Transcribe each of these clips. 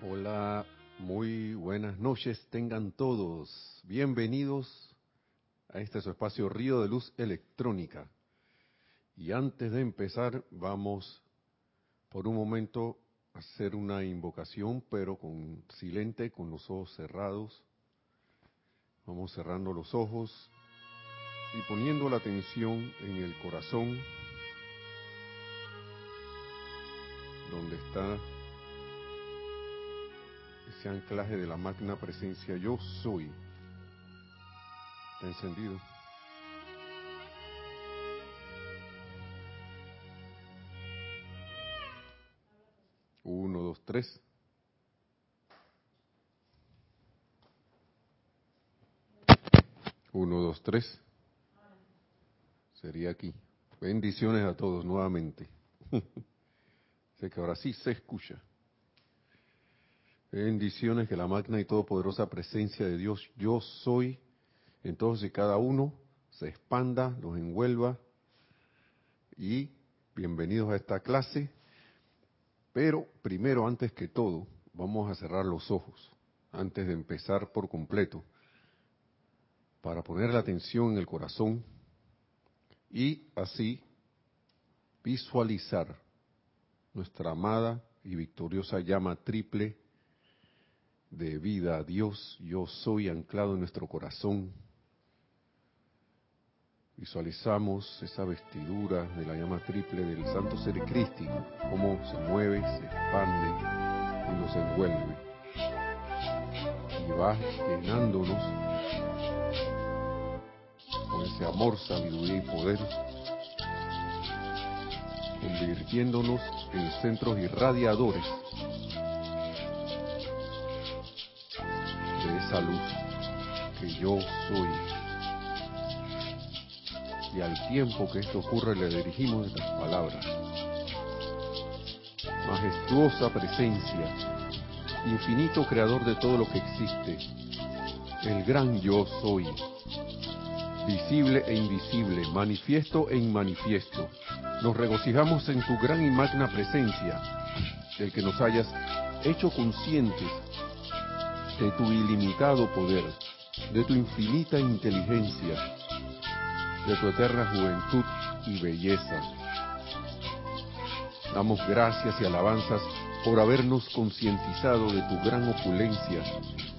Hola, muy buenas noches tengan todos. Bienvenidos a este su espacio Río de Luz Electrónica. Y antes de empezar, vamos por un momento a hacer una invocación, pero con silente, con los ojos cerrados. Vamos cerrando los ojos y poniendo la atención en el corazón, donde está ese anclaje de la magna presencia yo soy. Está encendido. Uno, dos, tres. Uno, dos, tres. Sería aquí. Bendiciones a todos nuevamente. sé que ahora sí se escucha. Bendiciones que la magna y todopoderosa presencia de Dios, yo soy, en todos y cada uno, se expanda, los envuelva. Y bienvenidos a esta clase. Pero primero, antes que todo, vamos a cerrar los ojos, antes de empezar por completo, para poner la atención en el corazón y así visualizar nuestra amada y victoriosa llama triple de vida a Dios, yo soy anclado en nuestro corazón. Visualizamos esa vestidura de la llama triple del Santo Ser Crístico, cómo se mueve, se expande y nos envuelve. Y va llenándonos con ese amor, sabiduría y poder, convirtiéndonos en centros irradiadores esa que yo soy. Y al tiempo que esto ocurre le dirigimos estas palabras. Majestuosa presencia, infinito creador de todo lo que existe, el gran yo soy, visible e invisible, manifiesto e inmanifiesto. Nos regocijamos en tu gran y magna presencia, del que nos hayas hecho conscientes de tu ilimitado poder, de tu infinita inteligencia, de tu eterna juventud y belleza. Damos gracias y alabanzas por habernos concientizado de tu gran opulencia,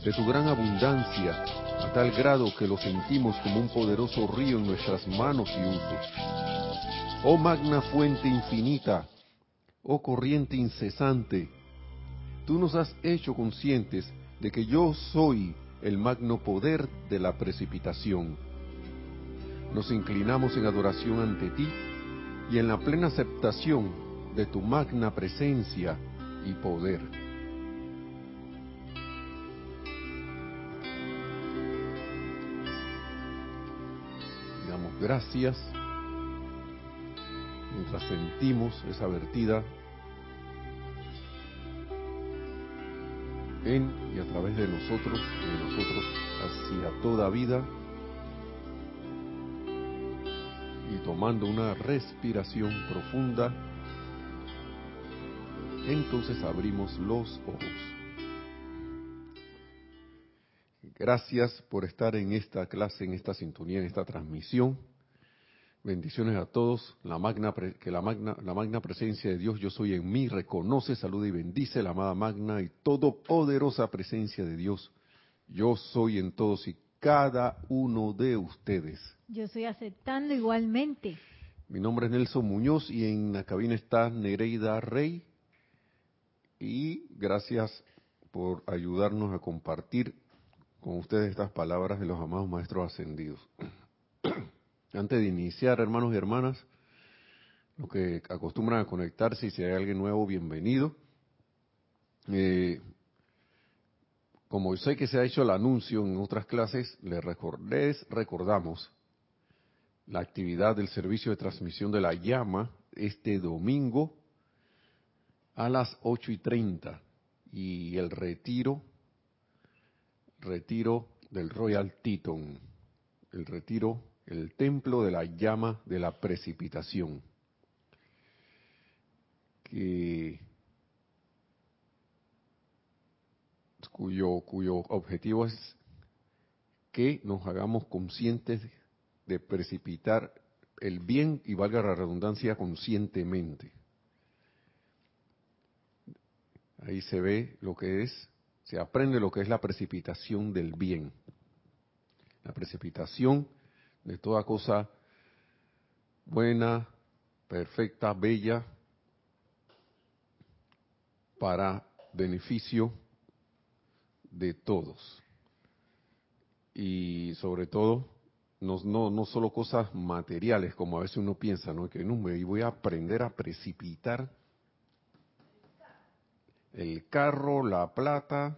de tu gran abundancia, a tal grado que lo sentimos como un poderoso río en nuestras manos y usos. Oh magna fuente infinita, oh corriente incesante, tú nos has hecho conscientes de que yo soy el magno poder de la precipitación. Nos inclinamos en adoración ante ti y en la plena aceptación de tu magna presencia y poder. Damos gracias mientras sentimos esa vertida en y a través de nosotros de nosotros hacia toda vida. Y tomando una respiración profunda, entonces abrimos los ojos. Gracias por estar en esta clase, en esta sintonía, en esta transmisión. Bendiciones a todos. La magna, que la magna, la magna presencia de Dios, yo soy en mí, reconoce, saluda y bendice la amada magna y todopoderosa presencia de Dios. Yo soy en todos y cada uno de ustedes. Yo estoy aceptando igualmente. Mi nombre es Nelson Muñoz y en la cabina está Nereida Rey. Y gracias por ayudarnos a compartir con ustedes estas palabras de los amados maestros ascendidos. Antes de iniciar, hermanos y hermanas, los que acostumbran a conectarse y si hay alguien nuevo, bienvenido. Eh, como sé que se ha hecho el anuncio en otras clases, les, recordamos la actividad del servicio de transmisión de la llama este domingo a las ocho y treinta y el retiro, retiro del Royal Teton, el retiro el templo de la llama de la precipitación, que cuyo, cuyo objetivo es que nos hagamos conscientes de precipitar el bien y valga la redundancia conscientemente. Ahí se ve lo que es, se aprende lo que es la precipitación del bien. La precipitación de toda cosa buena, perfecta, bella, para beneficio de todos. Y sobre todo, no, no, no solo cosas materiales, como a veces uno piensa, ¿no? Que no, me voy a aprender a precipitar el carro, la plata,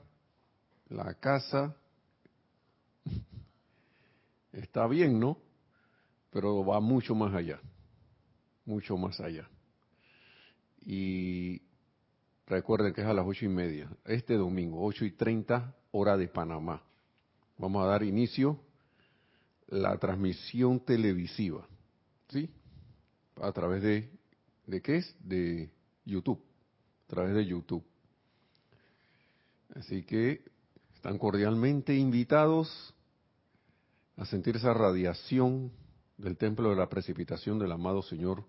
la casa. Está bien, ¿no? Pero va mucho más allá, mucho más allá. Y recuerden que es a las ocho y media, este domingo, ocho y treinta, hora de Panamá. Vamos a dar inicio la transmisión televisiva, ¿sí? A través de, ¿de qué es? De YouTube, a través de YouTube. Así que están cordialmente invitados a sentir esa radiación del templo de la precipitación del amado Señor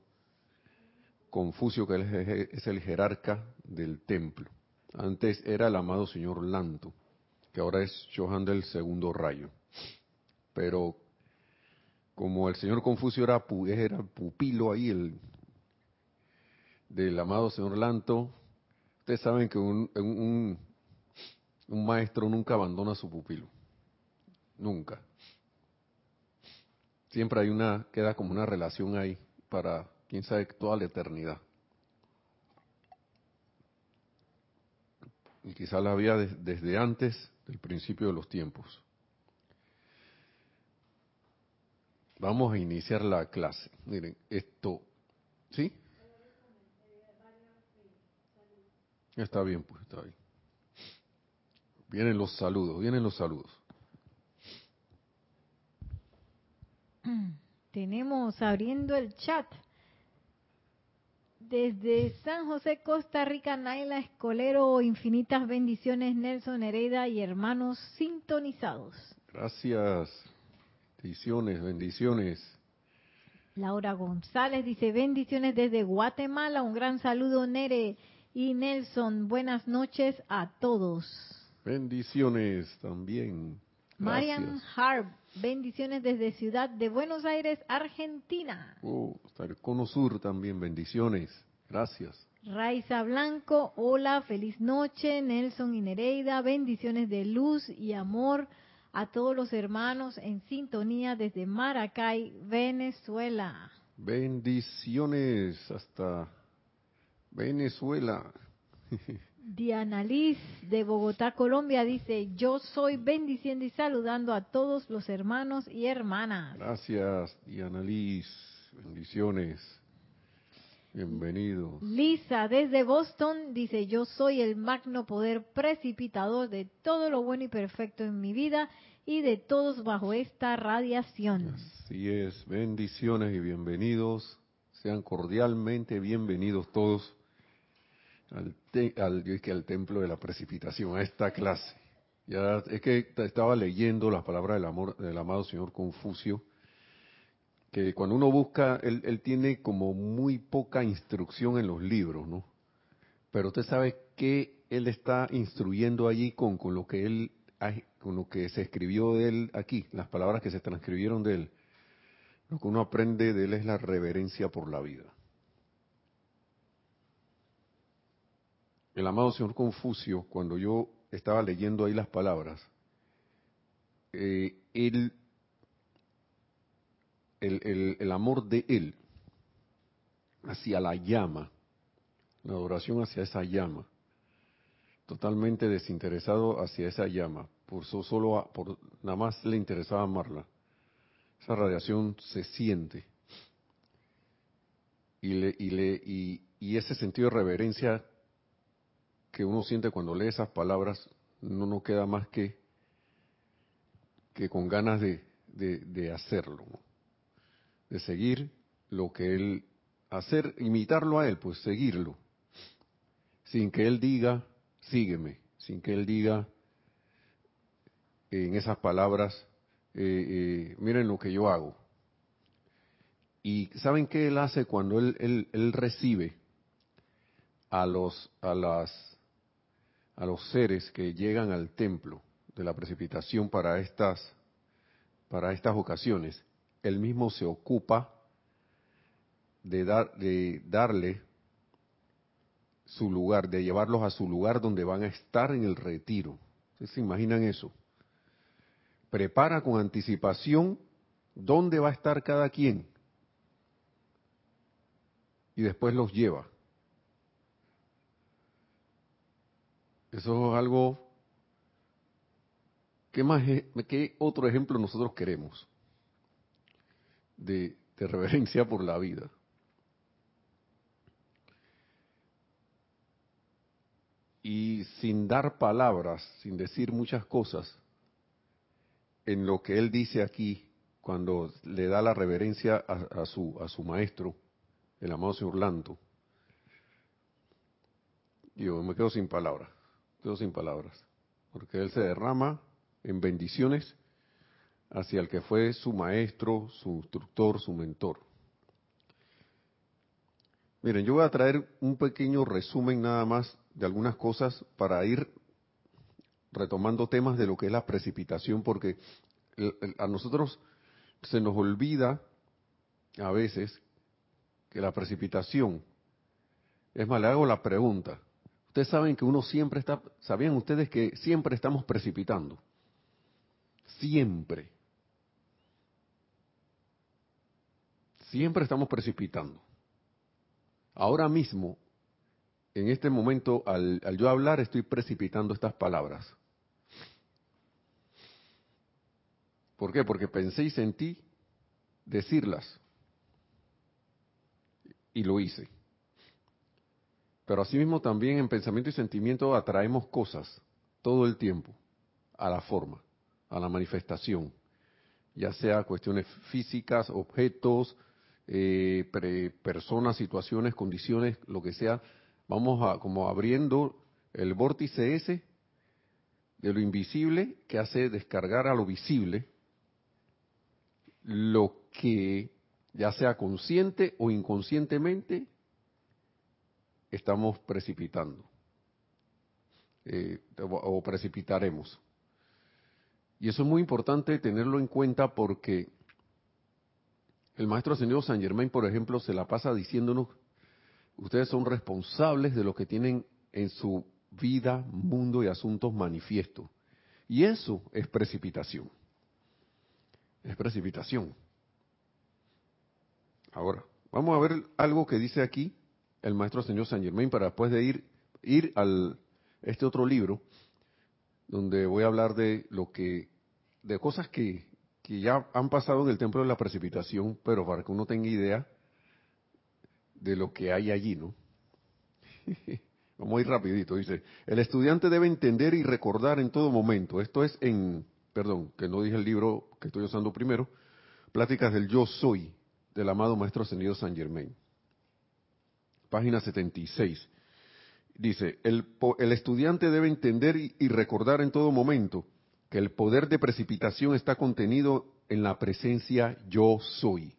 Confucio, que es el jerarca del templo. Antes era el amado Señor Lanto, que ahora es Johan del segundo rayo. Pero como el señor Confucio era, era pupilo ahí, el del amado señor Lanto, ustedes saben que un, un, un maestro nunca abandona a su pupilo. Nunca. Siempre hay una, queda como una relación ahí para, quién sabe, toda la eternidad. Y quizá la había desde antes del principio de los tiempos. Vamos a iniciar la clase. Miren, esto, ¿sí? Está bien, pues, está bien. Vienen los saludos, vienen los saludos. Tenemos abriendo el chat. Desde San José, Costa Rica, Naila Escolero, infinitas bendiciones, Nelson Hereda y hermanos sintonizados. Gracias. Bendiciones, bendiciones. Laura González dice bendiciones desde Guatemala. Un gran saludo, Nere y Nelson. Buenas noches a todos. Bendiciones también. Marian Harb, bendiciones desde Ciudad de Buenos Aires, Argentina. Oh, el Cono Sur también, bendiciones. Gracias. Raiza Blanco, hola, feliz noche. Nelson y Nereida, bendiciones de luz y amor a todos los hermanos en sintonía desde Maracay, Venezuela. Bendiciones hasta Venezuela. Diana Liz de Bogotá, Colombia dice, yo soy bendiciendo y saludando a todos los hermanos y hermanas. Gracias, Diana Liz. Bendiciones. Bienvenido. Lisa desde Boston dice, yo soy el magno poder precipitador de todo lo bueno y perfecto en mi vida y de todos bajo esta radiación. Así es, bendiciones y bienvenidos. Sean cordialmente bienvenidos todos al, al, que al templo de la precipitación, a esta clase. Ya es que estaba leyendo las palabras del amor del amado señor Confucio, que cuando uno busca, él, él tiene como muy poca instrucción en los libros, ¿no? Pero usted sabe que él está instruyendo allí con, con lo que él con lo que se escribió de él aquí, las palabras que se transcribieron de él. Lo que uno aprende de él es la reverencia por la vida. El amado señor Confucio, cuando yo estaba leyendo ahí las palabras, eh, el, el, amor de él hacia la llama, la adoración hacia esa llama, totalmente desinteresado hacia esa llama, por solo por nada más le interesaba amarla. Esa radiación se siente y le, y le y ese sentido de reverencia que uno siente cuando lee esas palabras, no nos queda más que, que con ganas de, de, hacerlo, de seguir lo que él, hacer, imitarlo a él, pues seguirlo, sin que él diga, sígueme, sin que él diga, en esas palabras, eh, miren lo que yo hago. Y ¿saben qué él hace cuando él, él, él recibe a los, a, las, a los seres que llegan al templo de la precipitación para estas, para estas ocasiones? Él mismo se ocupa de, dar, de darle su lugar, de llevarlos a su lugar donde van a estar en el retiro. ¿Ustedes se imaginan eso? Prepara con anticipación dónde va a estar cada quien y después los lleva. Eso es algo... ¿Qué, más, qué otro ejemplo nosotros queremos de, reverencia por la vida? y sin dar palabras, sin decir muchas cosas, en lo que él dice aquí, cuando le da la reverencia a, su, a su maestro, el amado señor Lanto, yo me quedo sin palabras, quedo sin palabras, porque él se derrama en bendiciones hacia el que fue su maestro, su instructor, su mentor. Miren, yo voy a traer un pequeño resumen nada más de algunas cosas para ir retomando temas de lo que es la precipitación, porque a nosotros se nos olvida a veces que la precipitación, es más, le hago la pregunta, ustedes saben que uno siempre está, ¿sabían ustedes que siempre estamos precipitando? Siempre. Siempre estamos precipitando. Ahora mismo en este momento, al, yo hablar, estoy precipitando estas palabras. ¿Por qué? Porque pensé y sentí decirlas. Y lo hice. Pero asimismo también en pensamiento y sentimiento atraemos cosas todo el tiempo a la forma, a la manifestación, ya sea cuestiones físicas, objetos, eh, personas, situaciones, condiciones, lo que sea, vamos a como abriendo el vórtice ese de lo invisible que hace descargar a lo visible lo que ya sea consciente o inconscientemente estamos precipitando eh, o precipitaremos. Y eso es muy importante tenerlo en cuenta porque el maestro ascendido San Germain, por ejemplo, se la pasa diciéndonos ustedes son responsables de lo que tienen en su vida, mundo y asuntos manifiestos. Y eso es precipitación. Es precipitación. Ahora, vamos a ver algo que dice aquí el maestro señor Saint Germain para después de ir, ir al este otro libro, donde voy a hablar de lo que, de cosas que, que ya han pasado en el templo de la precipitación, pero para que uno tenga idea de lo que hay allí, ¿no? Vamos a ir rapidito, dice, el estudiante debe entender y recordar en todo momento, esto es en, perdón, que no dije el libro que estoy usando primero, Pláticas del Yo Soy, del amado Maestro Ascendido San Germain. Página 76. Dice, el, el estudiante debe entender y recordar en todo momento que el poder de precipitación está contenido en la presencia yo soy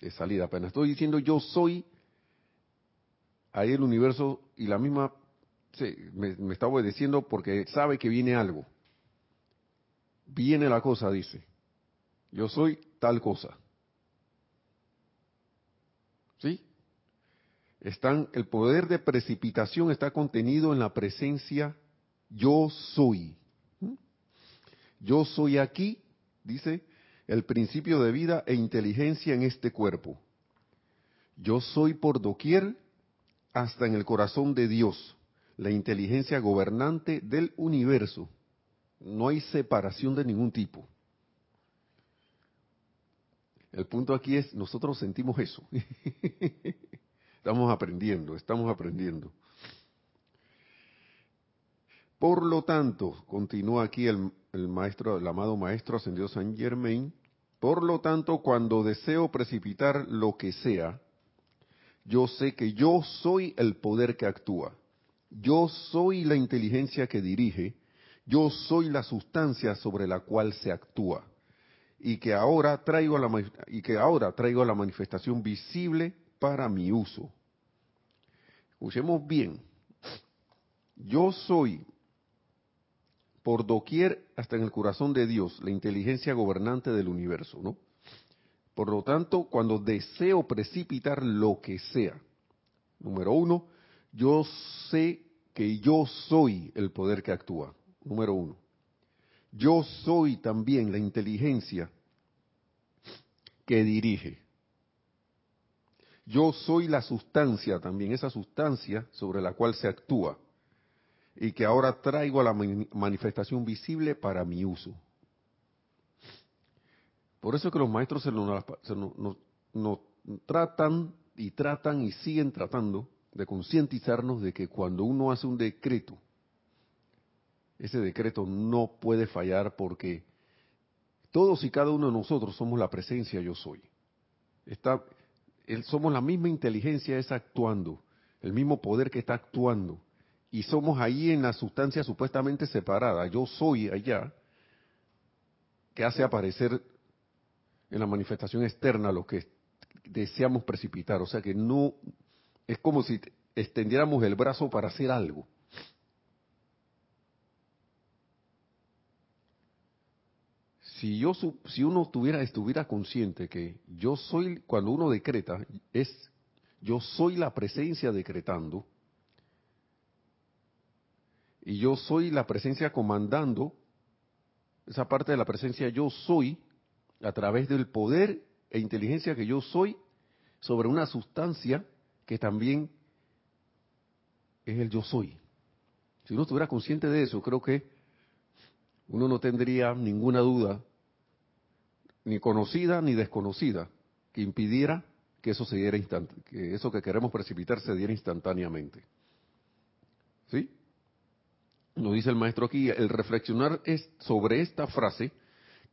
de salida. Apenas estoy diciendo yo soy, ahí el universo y la misma me, me, está obedeciendo porque sabe que viene algo. Viene la cosa, dice. Yo soy tal cosa. ¿Sí? Están, el poder de precipitación está contenido en la presencia yo soy. ¿Mm? Yo soy aquí, dice, el principio de vida e inteligencia en este cuerpo. Yo soy por doquier hasta en el corazón de Dios, la inteligencia gobernante del universo. No hay separación de ningún tipo. El punto aquí es, nosotros sentimos eso. estamos aprendiendo, estamos aprendiendo. Por lo tanto, continúa aquí el, el maestro, el amado maestro ascendido San Germain, por lo tanto, cuando deseo precipitar lo que sea, yo sé que yo soy el poder que actúa, yo soy la inteligencia que dirige, yo soy la sustancia sobre la cual se actúa. Y que ahora traigo la y que ahora traigo la manifestación visible para mi uso. Escuchemos bien. Yo soy por doquier hasta en el corazón de Dios, la inteligencia gobernante del universo, ¿no? Por lo tanto, cuando deseo precipitar lo que sea, número uno, yo sé que yo soy el poder que actúa, número uno. Yo soy también la inteligencia que dirige. Yo soy la sustancia también, esa sustancia sobre la cual se actúa y que ahora traigo a la manifestación visible para mi uso. Por eso es que los maestros se nos, tratan y tratan y siguen tratando de concientizarnos de que cuando uno hace un decreto, ese decreto no puede fallar porque todos y cada uno de nosotros somos la presencia yo soy. Está, somos la misma inteligencia esa actuando, el mismo poder que está actuando. Y somos ahí en la sustancia supuestamente separada. Yo soy allá, que hace aparecer en la manifestación externa lo que deseamos precipitar. O sea que no, es como si extendiéramos el brazo para hacer algo. Si yo si uno tuviera estuviera consciente que yo soy cuando uno decreta es yo soy la presencia decretando y yo soy la presencia comandando esa parte de la presencia yo soy a través del poder e inteligencia que yo soy sobre una sustancia que también es el yo soy. Si uno estuviera consciente de eso, creo que uno no tendría ninguna duda ni conocida ni desconocida, que impidiera que eso se diera que eso que queremos precipitar se diera instantáneamente. ¿Sí? Nos dice el maestro aquí, el reflexionar es sobre esta frase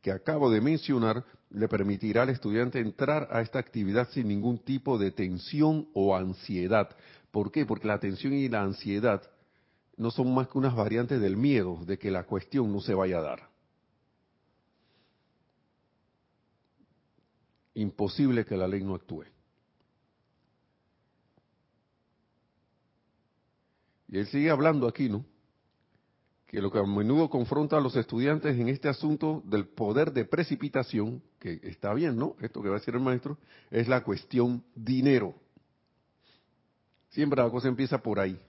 que acabo de mencionar le permitirá al estudiante entrar a esta actividad sin ningún tipo de tensión o ansiedad. ¿Por qué? Porque la tensión y la ansiedad no son más que unas variantes del miedo de que la cuestión no se vaya a dar. Imposible que la ley no actúe. Y él sigue hablando aquí, ¿no? Que lo que a menudo confronta a los estudiantes en este asunto del poder de precipitación, que está bien, ¿no? Esto que va a decir el maestro, es la cuestión dinero. Siempre la cosa empieza por ahí.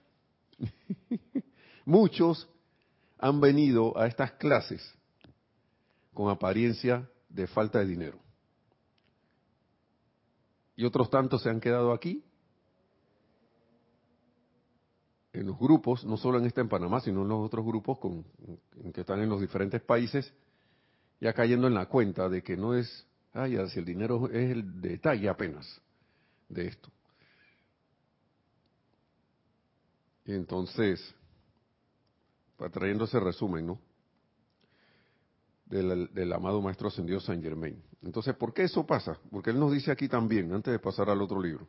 Muchos han venido a estas clases con apariencia de falta de dinero y otros tantos se han quedado aquí, en los grupos, no solo en este en Panamá, sino en los otros grupos con, que están en los diferentes países, ya cayendo en la cuenta de que no es, ay, si el dinero es el detalle apenas de esto. Entonces, trayendo ese resumen, ¿no? Del, amado Maestro Ascendido Saint Germain. Entonces, ¿por qué eso pasa? Porque él nos dice aquí también, antes de pasar al otro libro,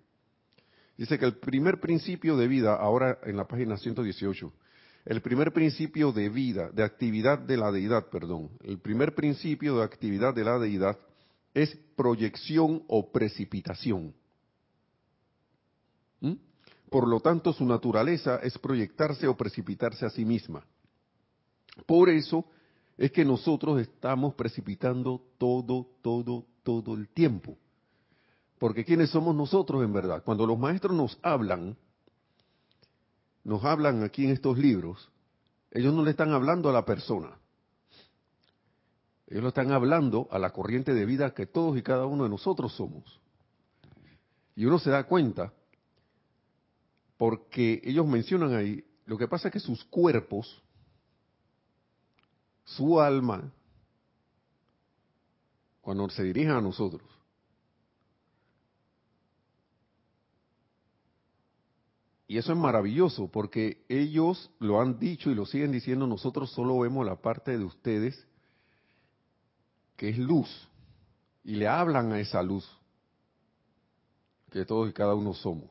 dice que el primer principio de vida, ahora en la página 118, el primer principio de vida, de actividad de la deidad, perdón, el primer principio de actividad de la deidad es proyección o precipitación. ¿Mm? Por lo tanto, su naturaleza es proyectarse o precipitarse a sí misma. Por eso, es que nosotros estamos precipitando todo, todo, todo el tiempo. Porque ¿quiénes somos nosotros en verdad? Cuando los maestros nos hablan, nos hablan aquí en estos libros, ellos no le están hablando a la persona. Ellos lo están hablando a la corriente de vida que todos y cada uno de nosotros somos. Y uno se da cuenta, porque ellos mencionan ahí, lo que pasa es que sus cuerpos su alma, cuando se dirigen a nosotros, Y eso es maravilloso porque ellos lo han dicho y lo siguen diciendo, nosotros solo vemos la parte de ustedes que es luz. Y le hablan a esa luz que todos y cada uno somos.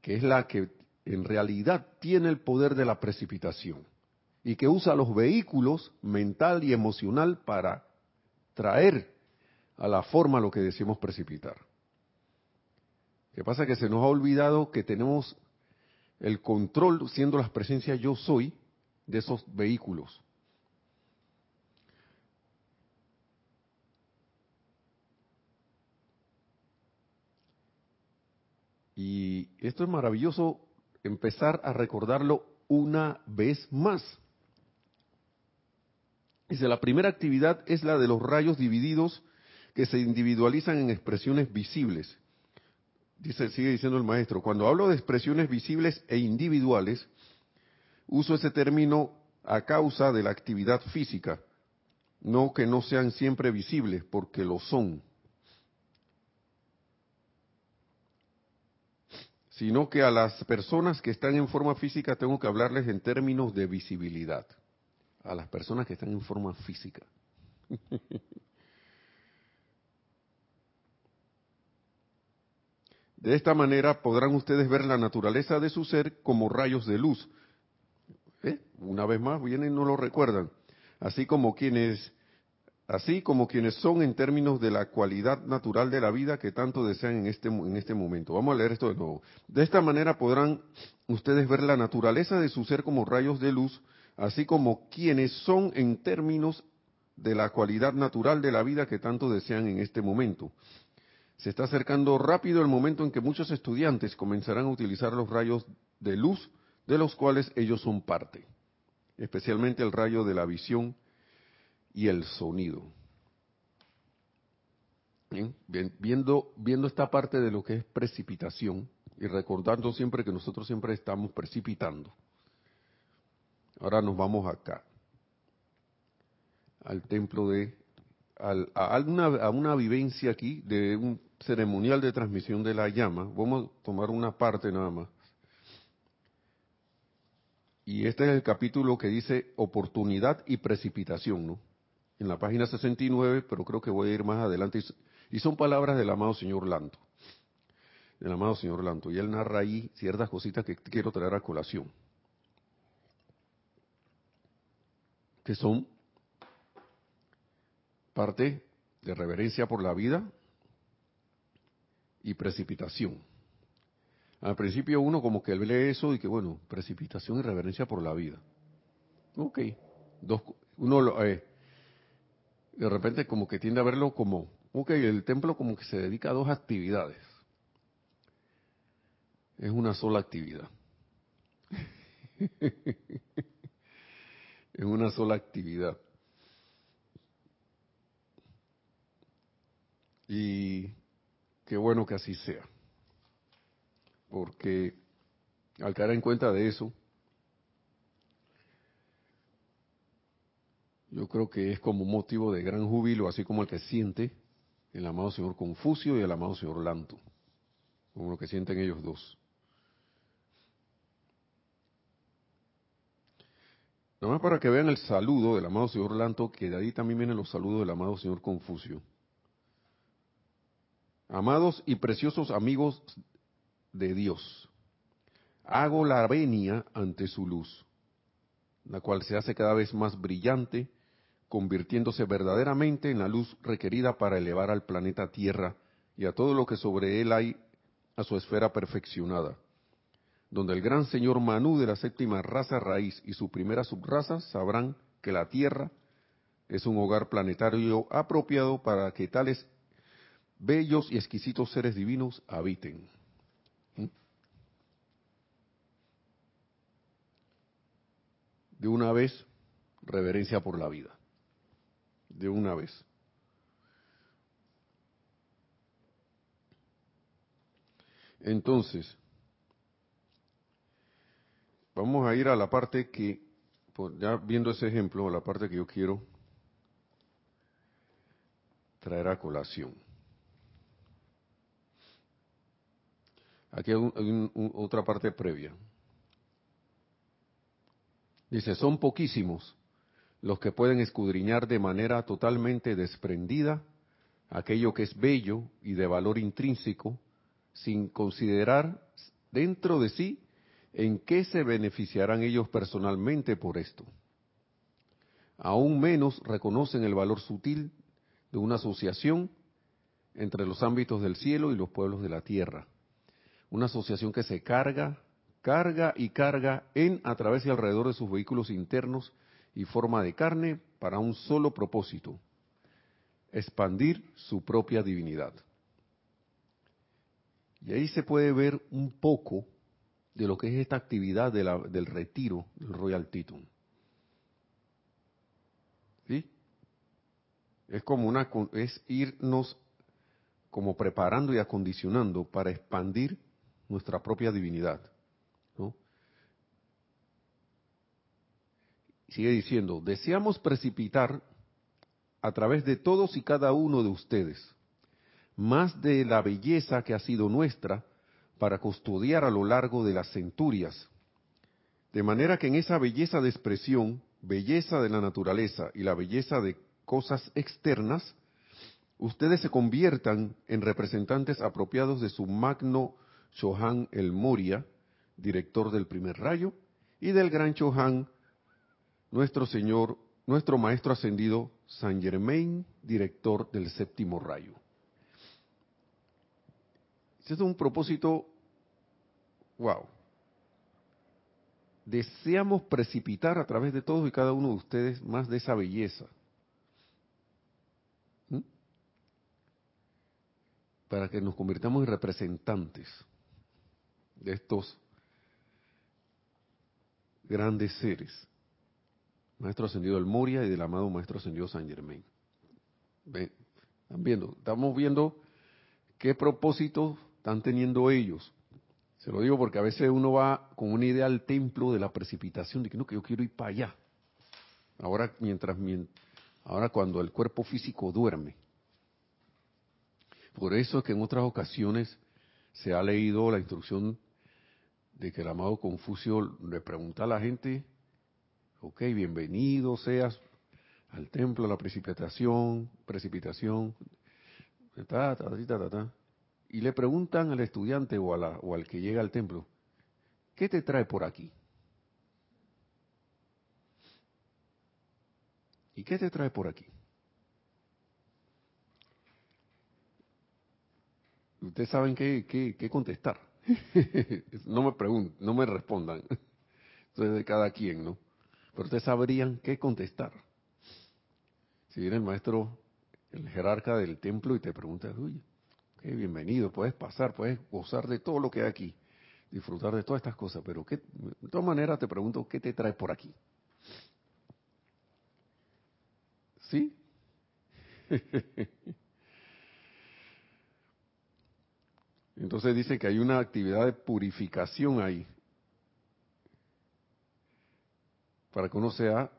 Que es la que en realidad tiene el poder de la precipitación y que usa los vehículos mental y emocional para traer a la forma lo que decimos precipitar. ¿Qué pasa? Que se nos ha olvidado que tenemos el control, siendo las presencias yo soy, de esos vehículos. Y esto es maravilloso empezar a recordarlo una vez más. Dice, la primera actividad es la de los rayos divididos que se individualizan en expresiones visibles. Dice, sigue diciendo el maestro, cuando hablo de expresiones visibles e individuales, uso ese término a causa de la actividad física, no que no sean siempre visibles, porque lo son. sino que a las personas que están en forma física tengo que hablarles en términos de visibilidad. A las personas que están en forma física. De esta manera podrán ustedes ver la naturaleza de su ser como rayos de luz. ¿Eh? Una vez más, vienen no lo recuerdan. Así como quienes así como quienes son en términos de la cualidad natural de la vida que tanto desean en este, en este momento. Vamos a leer esto de nuevo. De esta manera podrán ustedes ver la naturaleza de su ser como rayos de luz, así como quienes son en términos de la cualidad natural de la vida que tanto desean en este momento. Se está acercando rápido el momento en que muchos estudiantes comenzarán a utilizar los rayos de luz de los cuales ellos son parte, especialmente el rayo de la visión y el sonido. viendo, viendo esta parte de lo que es precipitación y recordando siempre que nosotros siempre estamos precipitando. Ahora nos vamos acá, al templo de, a, una, a una vivencia aquí de un ceremonial de transmisión de la llama. Vamos a tomar una parte nada más. Y este es el capítulo que dice oportunidad y precipitación, ¿no? en la página 69, pero creo que voy a ir más adelante. Y son palabras del amado señor Lanto. Del amado señor Lanto. Y él narra ahí ciertas cositas que quiero traer a colación. Que son parte de reverencia por la vida y precipitación. Al principio uno como que lee eso y que bueno, precipitación y reverencia por la vida. Ok, dos, uno eh, de repente como que tiende a verlo como, ok, el templo como que se dedica a dos actividades. Es una sola actividad. es una sola actividad. Y qué bueno que así sea. Porque al caer en cuenta de eso, yo creo que es como motivo de gran júbilo, así como el que siente el amado señor Confucio y el amado señor Lanto, como lo que sienten ellos dos. Nada más para que vean el saludo del amado señor Lanto, que de ahí también vienen los saludos del amado señor Confucio. Amados y preciosos amigos de Dios, hago la venia ante su luz, la cual se hace cada vez más brillante convirtiéndose verdaderamente en la luz requerida para elevar al planeta Tierra y a todo lo que sobre él hay a su esfera perfeccionada, donde el gran señor Manú de la séptima raza raíz y su primera subraza sabrán que la Tierra es un hogar planetario apropiado para que tales bellos y exquisitos seres divinos habiten. ¿Mm? De una vez, reverencia por la vida de una vez. Entonces, vamos a ir a la parte que, ya viendo ese ejemplo, a la parte que yo quiero traer a colación. Aquí hay, otra parte previa. Dice, son poquísimos los que pueden escudriñar de manera totalmente desprendida aquello que es bello y de valor intrínseco, sin considerar dentro de sí en qué se beneficiarán ellos personalmente por esto. aún menos reconocen el valor sutil de una asociación entre los ámbitos del cielo y los pueblos de la tierra. Una asociación que se carga, carga y carga en, a través y alrededor de sus vehículos internos y forma de carne para un solo propósito, expandir su propia divinidad. Y ahí se puede ver un poco de lo que es esta actividad del retiro del Royal Titan. ¿Sí? Es como una es irnos como preparando y acondicionando para expandir nuestra propia divinidad. ¿no? Sigue diciendo, deseamos precipitar a través de todos y cada uno de ustedes más de la belleza que ha sido nuestra para custodiar a lo largo de las centurias. De manera que en esa belleza de expresión, belleza de la naturaleza y la belleza de cosas externas, ustedes se conviertan en representantes apropiados de su magno Chohan el Moria, director del primer rayo, y del gran Chohan, nuestro Señor, nuestro Maestro Ascendido San Germain, director del séptimo rayo. Este es un propósito, wow. Deseamos precipitar a través de todos y cada uno de ustedes más de esa belleza. ¿Mm? Para que nos convirtamos en representantes de estos grandes seres. Maestro Ascendido del Moria y del amado Maestro Ascendido San Germain. ¿Están viendo? Estamos viendo qué propósito están teniendo ellos. Se lo digo porque a veces uno va con una idea al templo de la precipitación, de que no, que yo quiero ir para allá. Ahora, mientras, ahora cuando el cuerpo físico duerme. Por eso es que en otras ocasiones se ha leído la instrucción de que el amado Confucio le pregunta a la gente, ok, bienvenido seas al templo de la precipitación, precipitación, ta, ta, ta, ta, ta, y le preguntan al estudiante o, o al que llega al templo, ¿qué te trae por aquí? ¿Y qué te trae por aquí? Ustedes saben qué, contestar. no me pregunten, no me respondan. Eso es de cada quien, ¿no? Pero ustedes sabrían qué contestar. Si viene el maestro, el jerarca del templo y te pregunta, oye, bienvenido, puedes pasar, puedes gozar de todo lo que hay aquí, disfrutar de todas estas cosas, pero ¿qué, de todas maneras te pregunto, ¿qué te trae por aquí? ¿Sí? Entonces dice que hay una actividad de purificación ahí, para que uno sea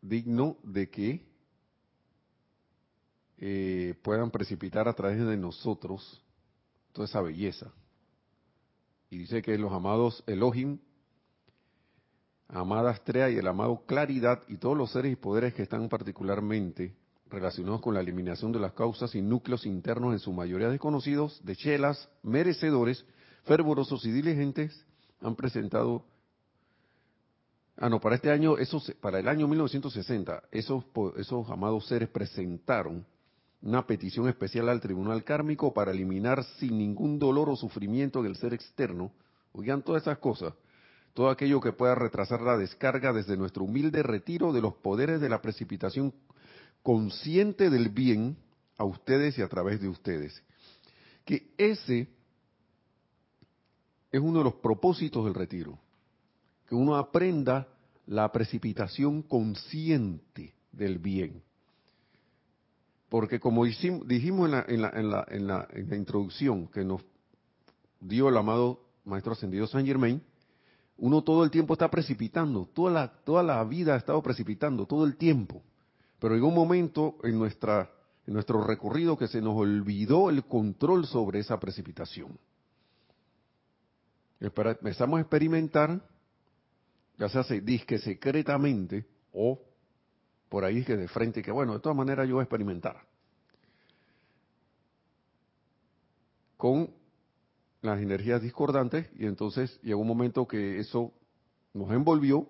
digno de que eh, puedan precipitar a través de nosotros toda esa belleza. Y dice que los amados Elohim, amada Astrea y el amado Claridad y todos los seres y poderes que están particularmente relacionados con la eliminación de las causas y núcleos internos en su mayoría desconocidos, de chelas, merecedores, fervorosos y diligentes, han presentado Ah, no, para este año, esos, para el año 1960, esos, esos amados seres presentaron una petición especial al tribunal kármico para eliminar sin ningún dolor o sufrimiento del ser externo, oigan todas esas cosas, todo aquello que pueda retrasar la descarga desde nuestro humilde retiro de los poderes de la precipitación consciente del bien a ustedes y a través de ustedes. Que ese es uno de los propósitos del retiro, que uno aprenda la precipitación consciente del bien porque como dijimos en la, introducción que nos dio el amado Maestro Ascendido San Germain, uno todo el tiempo está precipitando, toda la, vida ha estado precipitando, todo el tiempo. Pero en un momento en, nuestro recorrido que se nos olvidó el control sobre esa precipitación. Empezamos a experimentar, ya se hace disque secretamente o por ahí que de frente, que bueno, de todas maneras yo voy a experimentar. Con las energías discordantes y entonces llegó un momento que eso nos envolvió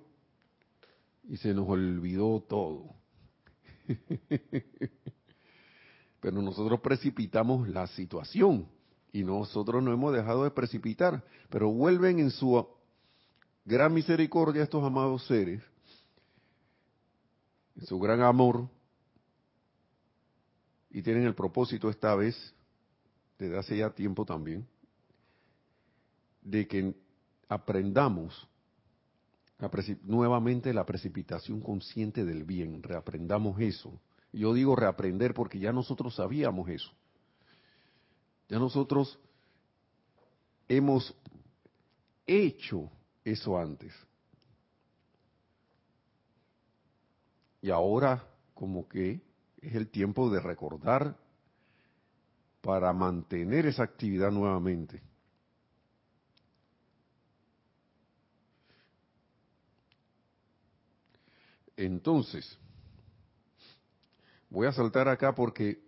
y se nos olvidó todo. Pero nosotros precipitamos la situación y nosotros no hemos dejado de precipitar, pero vuelven en su gran misericordia estos amados seres, su gran amor, y tienen el propósito esta vez, desde hace ya tiempo también, de que aprendamos nuevamente la precipitación consciente del bien, reaprendamos eso. Yo digo reaprender porque ya nosotros sabíamos eso. Ya nosotros hemos hecho eso antes. Y ahora como que es el tiempo de recordar para mantener esa actividad nuevamente. Entonces, voy a saltar acá porque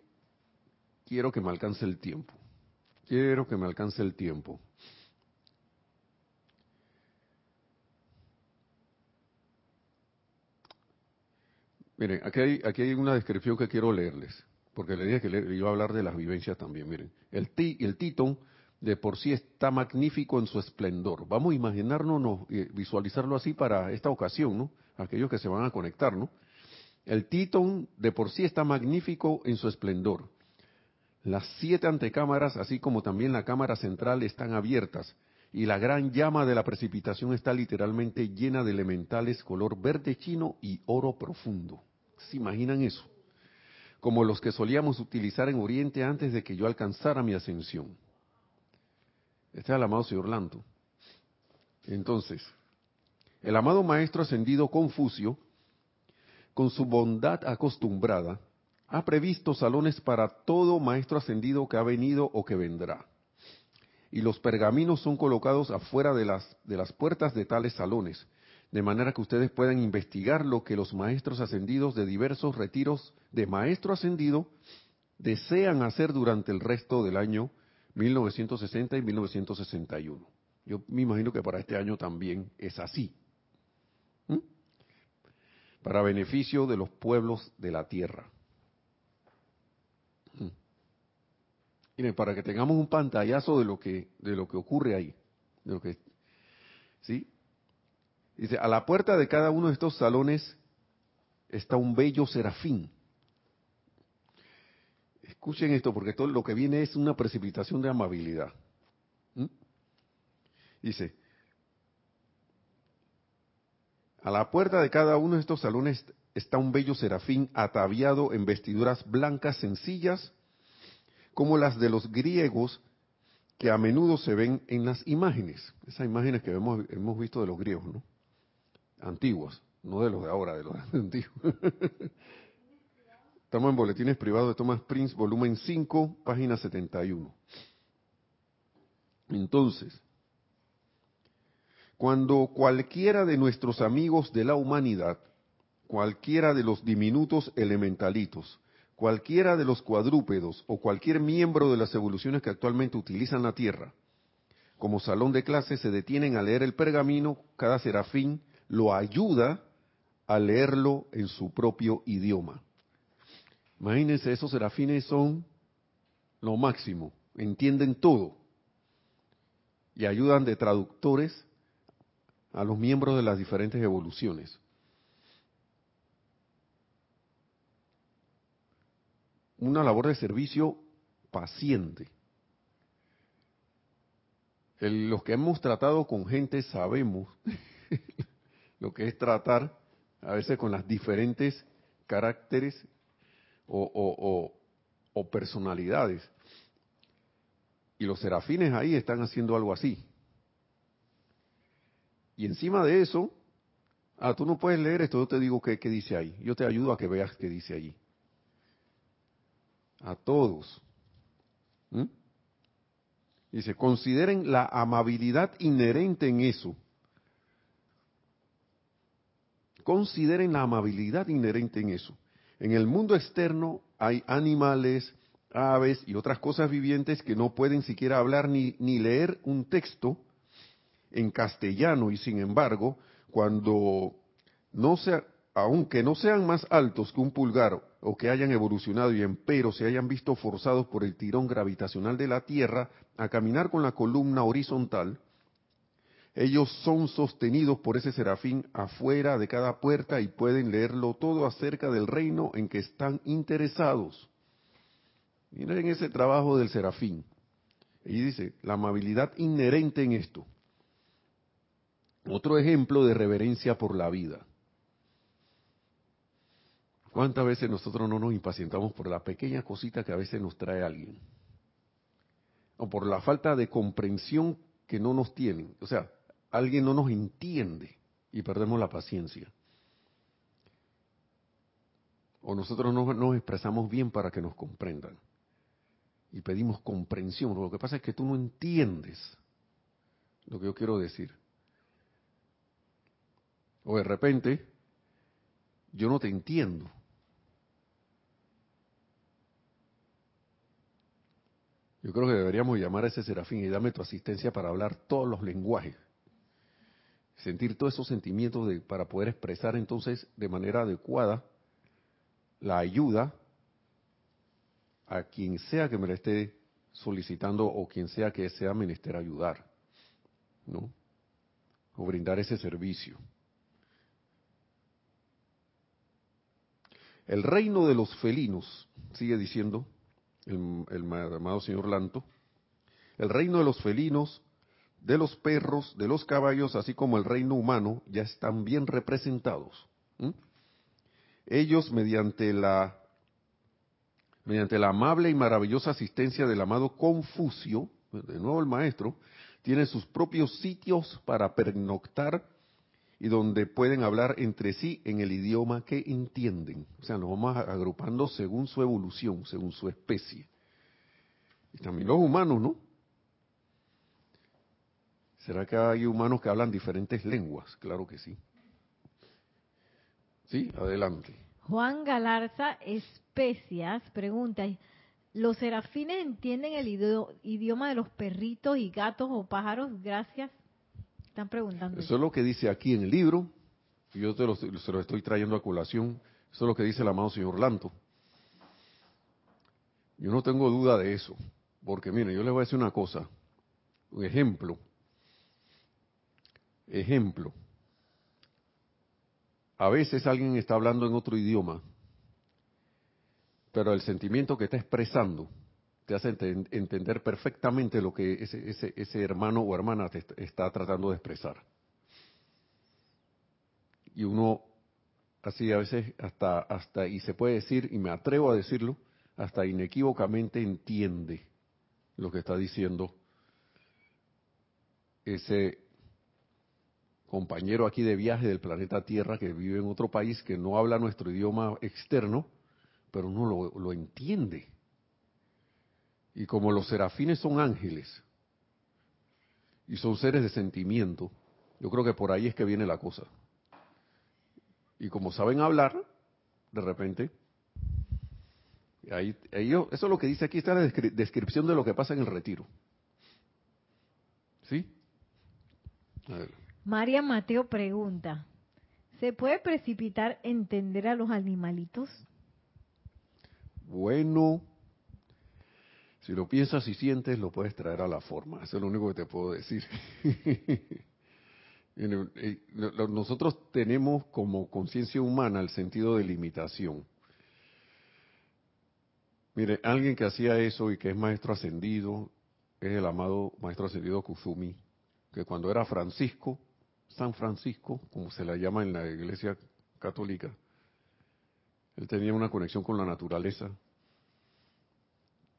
quiero que me alcance el tiempo. Quiero que me alcance el tiempo. Miren, aquí hay, una descripción que quiero leerles, porque le dije que iba a hablar de las vivencias también. Miren, el, ti, Titón de por sí está magnífico en su esplendor. Vamos a imaginarnos, visualizarlo así para esta ocasión, ¿no? Aquellos que se van a conectar, ¿no? El Titón de por sí está magnífico en su esplendor. Las siete antecámaras, así como también la cámara central, están abiertas y la gran llama de la precipitación está literalmente llena de elementales color verde chino y oro profundo. ¿Se imaginan eso? Como los que solíamos utilizar en Oriente antes de que yo alcanzara mi ascensión. Este es el amado señor Lanto. Entonces, el amado maestro ascendido Confucio, con su bondad acostumbrada, ha previsto salones para todo maestro ascendido que ha venido o que vendrá. Y los pergaminos son colocados afuera de las, de las puertas de tales salones, de manera que ustedes puedan investigar lo que los maestros ascendidos de diversos retiros de maestro ascendido desean hacer durante el resto del año 1960 y 1961. Yo me imagino que para este año también es así. Para beneficio de los pueblos de la tierra. ¿Mm? Miren, para que tengamos un pantallazo de lo que de lo que ocurre ahí, de lo que ¿sí? Dice, a la puerta de cada uno de estos salones está un bello serafín Escuchen esto, porque todo lo que viene es una precipitación de amabilidad. ¿Mm? Dice, a la puerta de cada uno de estos salones está un bello serafín ataviado en vestiduras blancas sencillas, como las de los griegos que a menudo se ven en las imágenes. Esas imágenes que hemos, hemos visto de los griegos, ¿no? Antiguos, no de los de ahora, de los antiguos. Estamos en Boletines Privados de Thomas Prince, volumen 5, página 71. Entonces, cuando cualquiera de nuestros amigos de la humanidad, cualquiera de los diminutos elementalitos, cualquiera de los cuadrúpedos o cualquier miembro de las evoluciones que actualmente utilizan la Tierra, como salón de clase se detienen a leer el pergamino, cada serafín lo ayuda a leerlo en su propio idioma. Imagínense, esos serafines son lo máximo, entienden todo y ayudan de traductores a los miembros de las diferentes evoluciones. Una labor de servicio paciente. los que hemos tratado con gente sabemos lo que es tratar a veces con las diferentes caracteres o, personalidades. Y los serafines ahí están haciendo algo así. Y encima de eso, ah, tú no puedes leer esto, yo te digo qué, dice ahí. Yo te ayudo a que veas qué dice allí. A todos. ¿Mm? Dice, consideren la amabilidad inherente en eso. Consideren la amabilidad inherente en eso. En el mundo externo hay animales, aves y otras cosas vivientes que no pueden siquiera hablar ni, leer un texto en castellano y sin embargo, cuando no sea, aunque no sean más altos que un pulgar o que hayan evolucionado y empero se hayan visto forzados por el tirón gravitacional de la Tierra a caminar con la columna horizontal, ellos son sostenidos por ese serafín afuera de cada puerta y pueden leerlo todo acerca del reino en que están interesados. Miren ese trabajo del serafín. Y dice, la amabilidad inherente en esto. Otro ejemplo de reverencia por la vida. ¿Cuántas veces nosotros no nos impacientamos por la pequeña cosita que a veces nos trae alguien? O por la falta de comprensión que no nos tienen. O sea, alguien no nos entiende y perdemos la paciencia. O nosotros no nos expresamos bien para que nos comprendan. Y pedimos comprensión. Lo que pasa es que tú no entiendes lo que yo quiero decir. O de repente, yo no te entiendo. Yo creo que deberíamos llamar a ese serafín y dame tu asistencia para hablar todos los lenguajes. Sentir todos esos sentimientos de, para poder expresar entonces de manera adecuada la ayuda a quien sea que me la esté solicitando o quien sea que sea menester ayudar, ¿no? O brindar ese servicio. El reino de los felinos, sigue diciendo el, el amado señor Lanto, el reino de los felinos, de los perros, de los caballos, así como el reino humano, ya están bien representados. Ellos, mediante la, mediante la amable y maravillosa asistencia del amado Confucio, de nuevo el maestro, tienen sus propios sitios para pernoctar y donde pueden hablar entre sí en el idioma que entienden. O sea, nos vamos agrupando según su evolución, según su especie. Y también los humanos, ¿no? ¿Será que hay humanos que hablan diferentes lenguas? Claro que sí. Sí, adelante. Juan Galarza Especias pregunta, ¿los serafines entienden el idioma de los perritos y gatos o pájaros? Gracias. Están preguntando. Eso es lo que dice aquí en el libro, yo te lo, se lo estoy trayendo a colación. Eso es lo que dice el amado señor Lanto. Yo no tengo duda de eso, porque mire, yo les voy a decir una cosa, un ejemplo. Ejemplo. A veces alguien está hablando en otro idioma, pero el sentimiento que está expresando te hace entender perfectamente lo que ese, hermano o hermana te está tratando de expresar. Y uno, así a veces hasta, hasta, y se puede decir, y me atrevo a decirlo, hasta inequívocamente entiende lo que está diciendo ese compañero aquí de viaje del planeta Tierra que vive en otro país que no habla nuestro idioma externo, pero uno lo, lo entiende. Y como los serafines son ángeles y son seres de sentimiento, yo creo que por ahí es que viene la cosa. Y como saben hablar, de repente, ahí, eso es lo que dice aquí, está la descripción de lo que pasa en el retiro. ¿Sí? María Mateo pregunta, ¿se puede precipitar entender a los animalitos? Bueno, si lo piensas y sientes, lo puedes traer a la forma. Eso es lo único que te puedo decir. Nosotros tenemos como conciencia humana el sentido de limitación. Mire, alguien que hacía eso y que es maestro ascendido es el amado maestro ascendido Kuzumi, que cuando era Francisco, San Francisco, como se le llama en la iglesia católica, él tenía una conexión con la naturaleza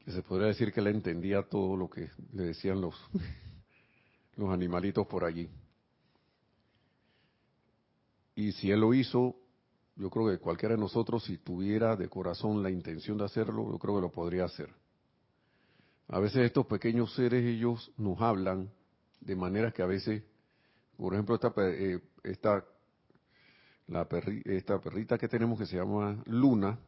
que se podría decir que él entendía todo lo que le decían los, los animalitos por allí. Y si él lo hizo, yo creo que cualquiera de nosotros, si tuviera de corazón la intención de hacerlo, yo creo que lo podría hacer. A veces estos pequeños seres, ellos nos hablan de manera que a veces, por ejemplo, esta, eh, esta, esta perrita que tenemos que se llama Luna,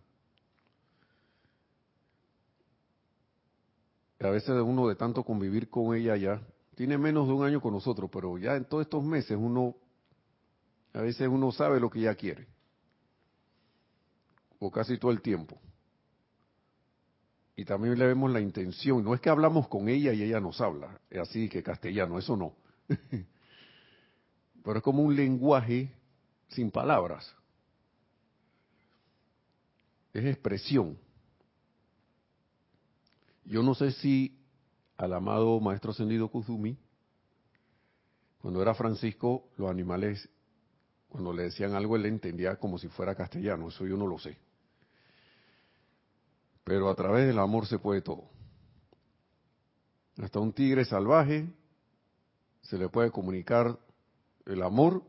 a veces uno de tanto convivir con ella ya, tiene menos de un año con nosotros, pero ya en todos estos meses uno A veces uno sabe lo que ella quiere. O casi todo el tiempo. Y también le vemos la intención. No es que hablamos con ella y ella nos habla. Así que castellano, eso no. Pero es como un lenguaje sin palabras. Es expresión. Yo no sé si al amado Maestro Ascendido Kuzumi, cuando era Francisco, los animales, cuando le decían algo, él entendía como si fuera castellano. Eso yo no lo sé. Pero a través del amor se puede todo. Hasta un tigre salvaje se le puede comunicar el amor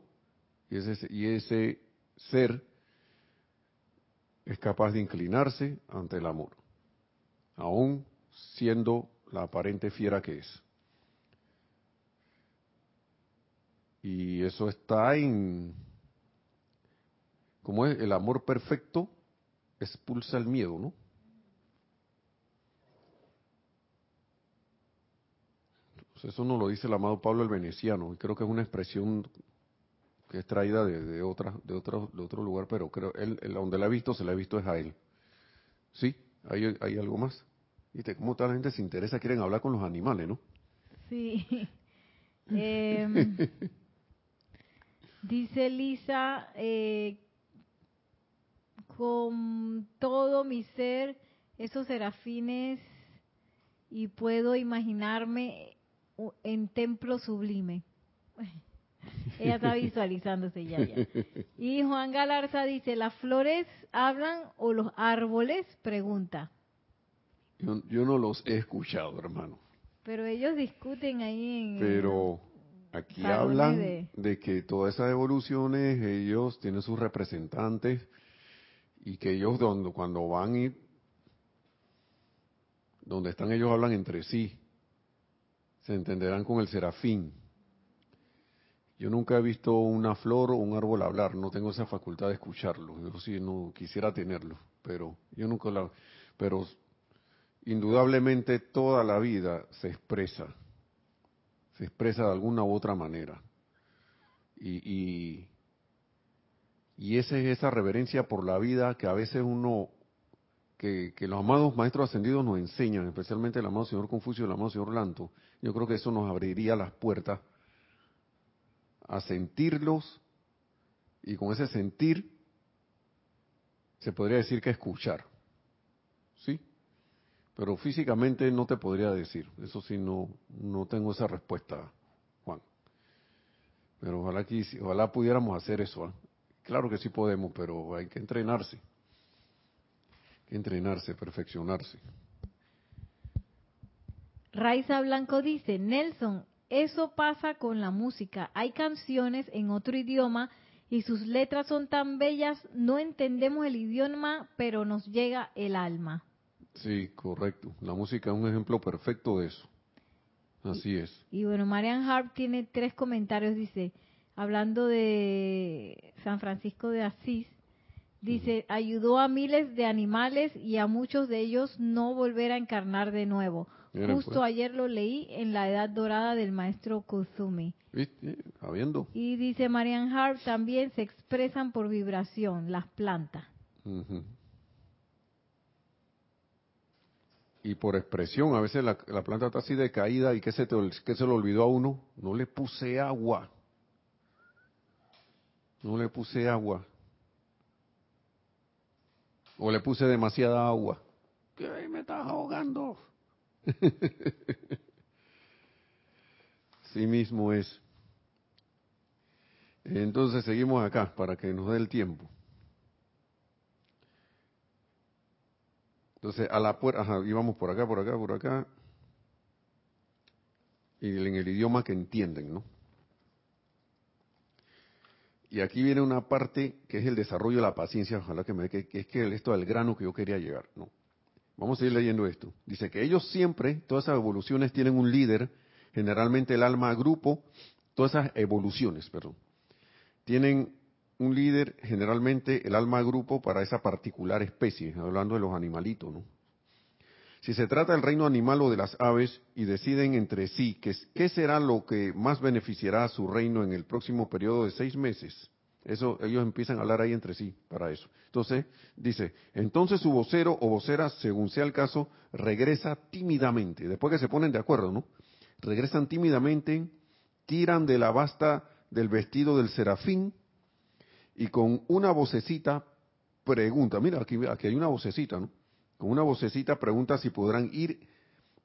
y ese, y ese ser es capaz de inclinarse ante el amor, aún siendo la aparente fiera que es. Y eso está en, como es el amor perfecto, expulsa el miedo, ¿no? Eso no lo dice el amado Pablo el Veneciano, y creo que es una expresión que es traída de, de, otra, de, otro, de otro lugar, pero creo, él, donde la ha visto, se la ha visto es a él. ¿Sí? ¿Hay, hay algo más? ¿Viste cómo toda la gente se interesa, quieren hablar con los animales, no? Sí. Em, dice Lisa, eh, con todo mi ser, esos serafines, y puedo imaginarme en templo sublime. Ella está visualizándose ya, ya. Y Juan Galarza dice, ¿las flores hablan o los árboles? Pregunta. Yo, no los he escuchado, hermano. Pero ellos discuten ahí en... Pero aquí hablan de... que todas esas evoluciones, ellos tienen sus representantes y que ellos donde, cuando van y donde están ellos hablan entre sí se entenderán con el serafín. Yo nunca he visto una flor o un árbol hablar, no tengo esa facultad de escucharlo. Yo sí no quisiera tenerlo, pero yo nunca la pero indudablemente toda la vida se expresa. Se expresa de alguna u otra manera. Y, y, y esa es esa reverencia por la vida que a veces uno que, los amados maestros ascendidos nos enseñan, especialmente el amado señor Confucio y el amado señor Lanto, yo creo que eso nos abriría las puertas a sentirlos y con ese sentir se podría decir que escuchar. ¿Sí? Pero físicamente no te podría decir. Eso sí, no, no tengo esa respuesta, Juan. Pero ojalá, que, ojalá pudiéramos hacer eso. ¿ah? Claro que sí podemos, pero hay que entrenarse entrenarse, perfeccionarse. Raiza Blanco dice, Nelson, eso pasa con la música. Hay canciones en otro idioma y sus letras son tan bellas, no entendemos el idioma, pero nos llega el alma. Sí, correcto. La música es un ejemplo perfecto de eso. Así es. Y bueno, Marian Harp tiene tres comentarios, dice, hablando de San Francisco de Asís, Dice, ayudó a miles de animales y a muchos de ellos no volver a encarnar de nuevo. Justo pues. ayer lo leí en la edad dorada del maestro Kuzumi. ¿Viste? Habiendo. Y dice Marian Hart, también se expresan por vibración las plantas. Y por expresión, a veces la, planta está así decaída y que se, te, que se le olvidó a uno, no le puse agua. No le puse agua. O le puse demasiada agua. Que me estás ahogando. sí mismo es. Entonces seguimos acá para que nos dé el tiempo. Entonces a la puerta, ajá, íbamos por acá, por acá, por acá. Y en el idioma que entienden, ¿no? Y aquí viene una parte que es el desarrollo de la paciencia, ojalá que me dé, que, es que esto del grano que yo quería llegar. No. Vamos a ir leyendo esto. Dice que ellos siempre, todas esas evoluciones tienen un líder, generalmente el alma grupo, todas esas evoluciones, perdón, tienen un líder, generalmente el alma grupo para esa particular especie, hablando de los animalitos, ¿no? Si se trata del reino animal o de las aves y deciden entre sí qué será lo que más beneficiará a su reino en el próximo periodo de seis meses Eso, ellos empiezan a hablar ahí entre sí para eso. Entonces, dice, entonces su vocero o vocera, según sea el caso, regresa tímidamente. Después que se ponen de acuerdo, ¿no? Regresan tímidamente, tiran de la basta del vestido del serafín y con una vocecita pregunta, mira, aquí, aquí hay una vocecita, ¿no? Con una vocecita pregunta si podrán ir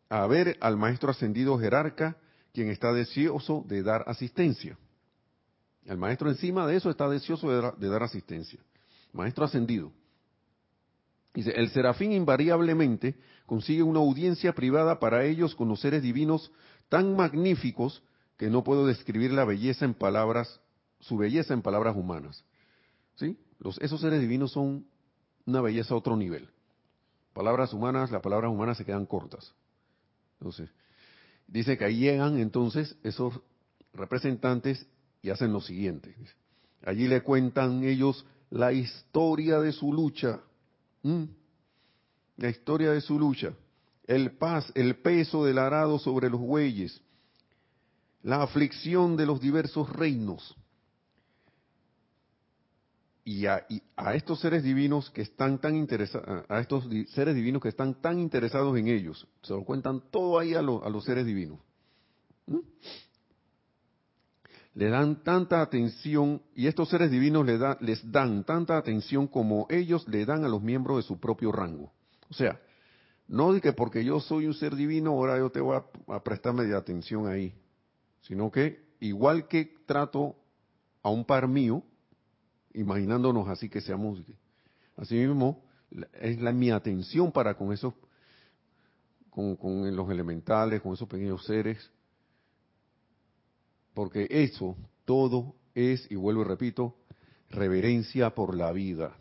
a ver al maestro ascendido jerarca, quien está deseoso de dar asistencia. El maestro encima de eso está deseoso de dar, asistencia. Maestro ascendido. Dice, el serafín invariablemente consigue una audiencia privada para ellos con los seres divinos tan magníficos que no puedo describir la belleza en palabras, su belleza en palabras humanas. ¿Sí? Esos seres divinos son una belleza a otro nivel. Palabras humanas, las palabras humanas se quedan cortas. Entonces, dice que ahí llegan entonces esos representantes y hacen lo siguiente. Allí le cuentan ellos la historia de su lucha. La historia de su lucha. El paz, el peso del arado sobre los bueyes. La aflicción de los diversos reinos. Y a, estos seres divinos que están tan interesados, a estos seres divinos que están tan interesados en ellos, se lo cuentan todo ahí a, los seres divinos le dan tanta atención y estos seres divinos le les dan tanta atención como ellos le dan a los miembros de su propio rango. O sea, no de que porque yo soy un ser divino ahora yo te voy a, a prestarme atención ahí, sino que igual que trato a un par mío, imaginándonos así que seamos, así mismo es la, mi atención para con esos, con los elementales, con esos pequeños seres, porque eso todo es, y vuelvo y repito, reverencia por la vida.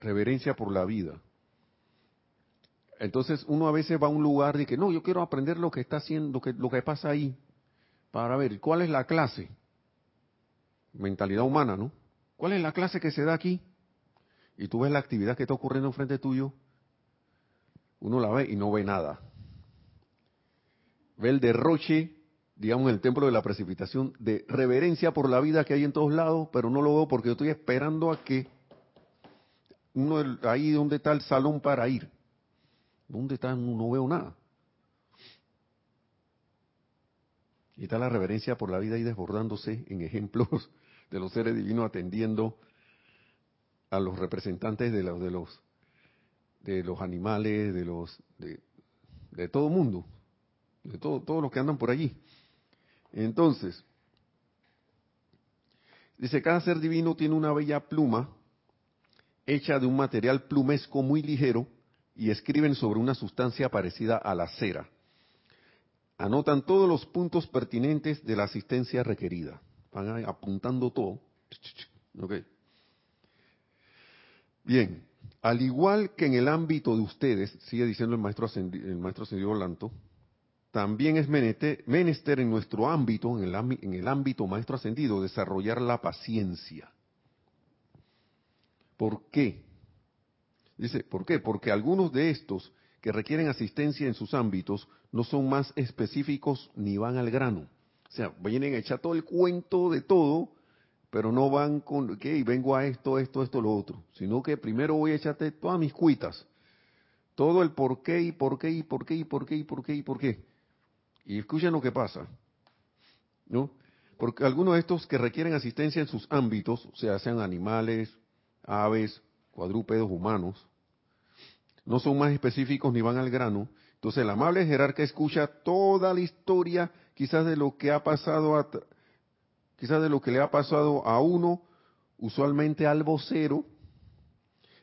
Reverencia por la vida. Entonces uno a veces va a un lugar y que no, yo quiero aprender lo que está haciendo, que, lo que pasa ahí, para ver cuál es la clase. Mentalidad humana, ¿no? ¿Cuál es la clase que se da aquí? Y tú ves la actividad que está ocurriendo enfrente tuyo, uno la ve y no ve nada. Ve el derroche digamos, en el templo de la precipitación, de reverencia por la vida que hay en todos lados, pero no lo veo porque yo estoy esperando a que uno ahí donde está el salón para ir. ¿Dónde está? No, veo nada. Y está la reverencia por la vida ahí desbordándose en ejemplos de los seres divinos atendiendo a los representantes de los de los de los animales, de los de, de todo mundo, de todo, todos los que andan por allí. Entonces, dice, cada ser divino tiene una bella pluma hecha de un material plumesco muy ligero y escriben sobre una sustancia parecida a la cera. Anotan todos los puntos pertinentes de la asistencia requerida. Van apuntando todo. Bien, al igual que en el ámbito de ustedes, sigue diciendo el maestro, el maestro ascendido Lanto, también es menester en nuestro ámbito, en el, en el ámbito maestro ascendido, desarrollar la paciencia. ¿Por qué? Dice, ¿por qué? Porque algunos de estos que requieren asistencia en sus ámbitos no son más específicos ni van al grano. O sea, vienen a echar todo el cuento de todo, pero no van con, ¿qué? Vengo a esto, esto, esto, lo otro. Sino que primero voy a echarte todas mis cuitas. Todo el por qué y por qué y por qué y por qué y por qué y por qué. Y escuchen lo que pasa, ¿no? Porque algunos de estos que requieren asistencia en sus ámbitos, o sea, sean animales, aves, cuadrúpedos, humanos, no son más específicos ni van al grano. Entonces el amable jerarca escucha toda la historia, quizás de lo que ha pasado, a, quizás de lo que le ha pasado a uno, usualmente al vocero,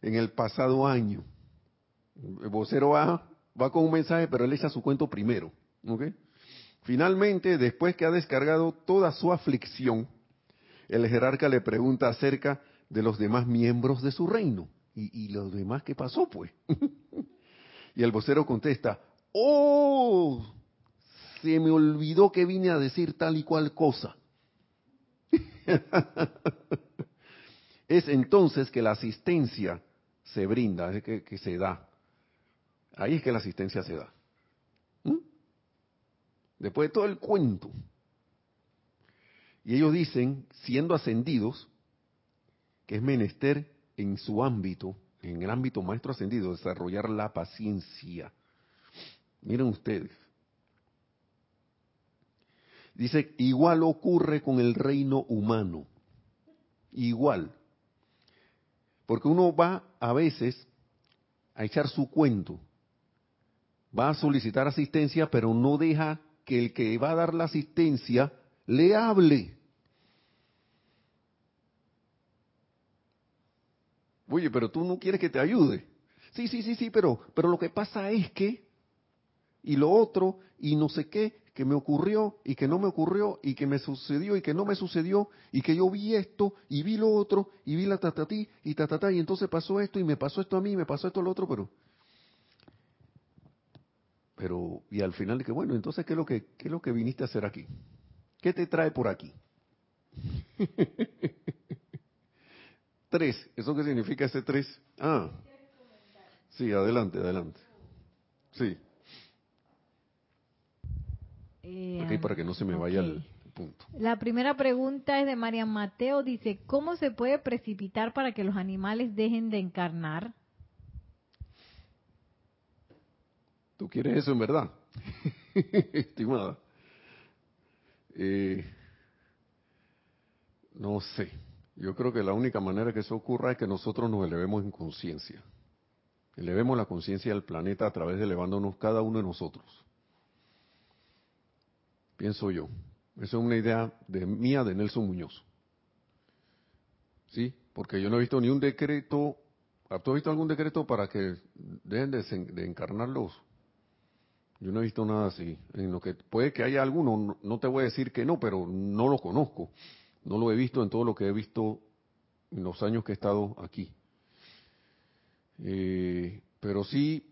en el pasado año. El vocero va, va con un mensaje, pero él echa su cuento primero. ¿ok?, Finalmente, después que ha descargado toda su aflicción, el jerarca le pregunta acerca de los demás miembros de su reino. ¿Y, los demás qué pasó, pues? y el vocero contesta, ¡Oh! Se me olvidó que vine a decir tal y cual cosa. es entonces que la asistencia se brinda, es que, se da. Ahí es que la asistencia se da. Después de todo el cuento. Y ellos dicen, siendo ascendidos, que es menester en su ámbito, en el ámbito maestro ascendido, desarrollar la paciencia. Miren ustedes. Dice, igual ocurre con el reino humano. Igual. Porque uno va a veces a echar su cuento. Va a solicitar asistencia, pero no deja que el que va a dar la asistencia le hable. Oye, pero tú no quieres que te ayude. Sí, sí, sí, sí, pero, pero lo que pasa es que, y lo otro, y no sé qué, que me ocurrió, y que no me ocurrió, y que me sucedió, y que no me sucedió, y que yo vi esto, y vi lo otro, y vi la tatatí, y tatatá, y entonces pasó esto, y me pasó esto a mí, y me pasó esto a lo otro, pero... Pero, y al final, que bueno, entonces, ¿qué es lo que, qué es lo que viniste a hacer aquí? ¿Qué te trae por aquí? tres. ¿Eso qué significa ese tres? Ah. Sí, adelante, adelante. Sí. Eh, para que no se me vaya el punto. La primera pregunta es de María Mateo. Dice, ¿cómo se puede precipitar para que los animales dejen de encarnar? ¿Tú quieres eso en verdad? Estimada. Eh, no sé. Yo creo que la única manera que eso ocurra es que nosotros nos elevemos en conciencia. Elevemos la conciencia del planeta a través de elevándonos cada uno de nosotros. Pienso yo. Esa es una idea de mía de Nelson Muñoz. ¿Sí? Porque yo no he visto ni un decreto. ¿Tú has visto algún decreto para que dejen de, de encarnarlos? Yo no he visto nada así. En lo que puede que haya alguno, no te voy a decir que no, pero no lo conozco. No lo he visto en todo lo que he visto en los años que he estado aquí. Eh, pero sí,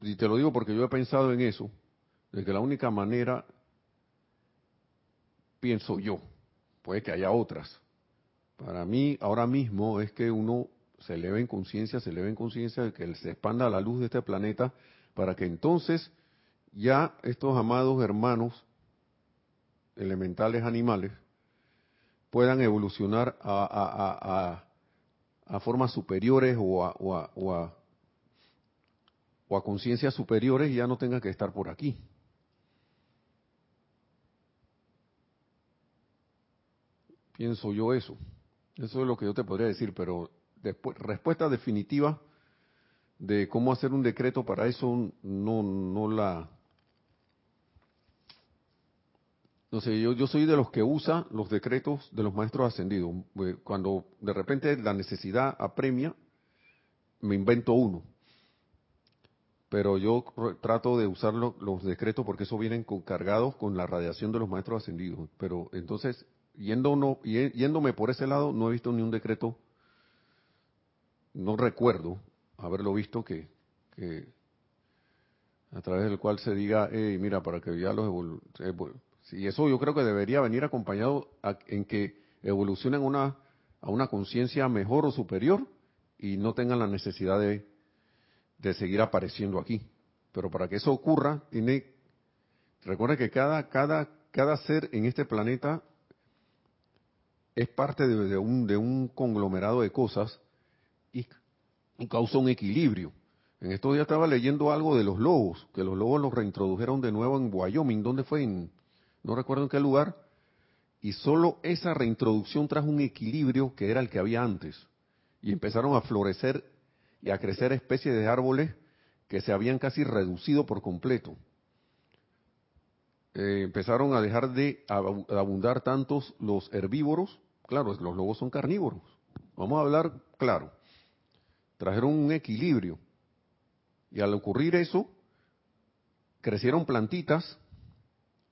y te lo digo porque yo he pensado en eso, de que la única manera, pienso yo, puede que haya otras. Para mí, ahora mismo, es que uno se eleve en conciencia, se eleve en conciencia de que se expanda la luz de este planeta, para que entonces ya estos amados hermanos elementales animales puedan evolucionar a, a, formas superiores o a, o a, o a, conciencias superiores y ya no tengan que estar por aquí. Pienso yo eso. Eso es lo que yo te podría decir, pero después, respuesta definitiva de cómo hacer un decreto para eso no la no sé, yo, yo soy de los que usa los decretos de los maestros ascendidos. Eh, cuando de repente la necesidad apremia, me invento uno. Pero yo trato de usar los decretos porque eso vienen cargados con la radiación de los maestros ascendidos. Pero entonces, yendo yéndome por ese lado, no he visto ni un decreto, no recuerdo haberlo visto que, que a través del cual se diga, hey, mira, para que ya los y eso yo creo que debería venir acompañado en que evolucionen una, a una conciencia mejor o superior y no tengan la necesidad de, de seguir apareciendo aquí. Pero para que eso ocurra, tiene, recuerda que cada, cada, cada ser en este planeta es parte de, un, de un conglomerado de cosas y, y, causa un equilibrio. En estos días estaba leyendo algo de los lobos, que los lobos los reintrodujeron de nuevo en Wyoming, ¿dónde fue? En, no recuerdo en qué lugar, y solo esa reintroducción trajo un equilibrio que era el que había antes. Y empezaron a florecer y a crecer especies de árboles que se habían casi reducido por completo. Eh, empezaron a dejar de abundar tantos los herbívoros, claro, los lobos son carnívoros. Vamos a hablar claro. Trajeron un equilibrio. Y al ocurrir eso, crecieron plantitas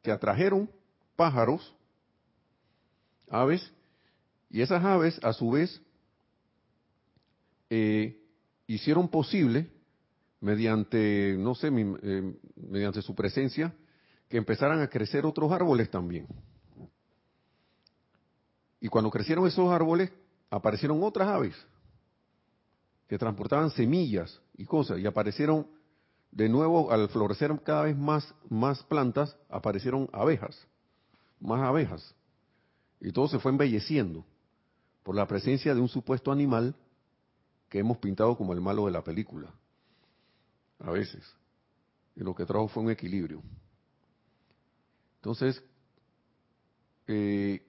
que atrajeron pájaros, aves, y esas aves a su vez eh, hicieron posible, mediante, no sé, eh, mediante su presencia, que empezaran a crecer otros árboles también. Y cuando crecieron esos árboles, aparecieron otras aves que transportaban semillas y cosas, y aparecieron de nuevo, al florecer cada vez más, más plantas, aparecieron abejas, más abejas. Y todo se fue embelleciendo por la presencia de un supuesto animal que hemos pintado como el malo de la película. A veces. Y lo que trajo fue un equilibrio. Entonces, eh,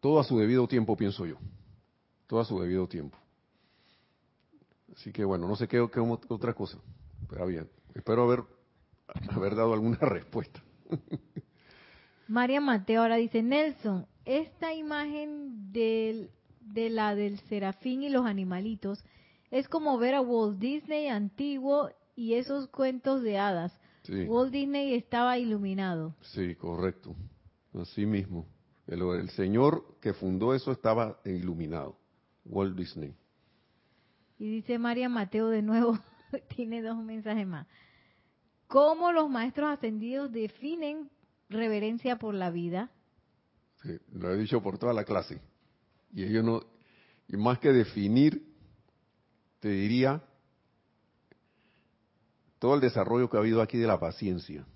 todo a su debido tiempo, pienso yo. Todo a su debido tiempo. Así que bueno, no sé qué, qué otra cosa. Pero bien, espero haber, haber dado alguna respuesta. María Mateo ahora dice, Nelson, esta imagen del, de la del serafín y los animalitos es como ver a Walt Disney antiguo y esos cuentos de hadas. Walt Disney estaba iluminado. Sí, correcto. Así mismo. El, el, señor que fundó eso estaba iluminado. Walt Disney. Y dice María Mateo de nuevo, tiene dos mensajes más. ¿Cómo los maestros ascendidos definen reverencia por la vida? Lo he dicho por toda la clase. Y ellos no, y más que definir, te diría todo el desarrollo que ha habido aquí de la paciencia.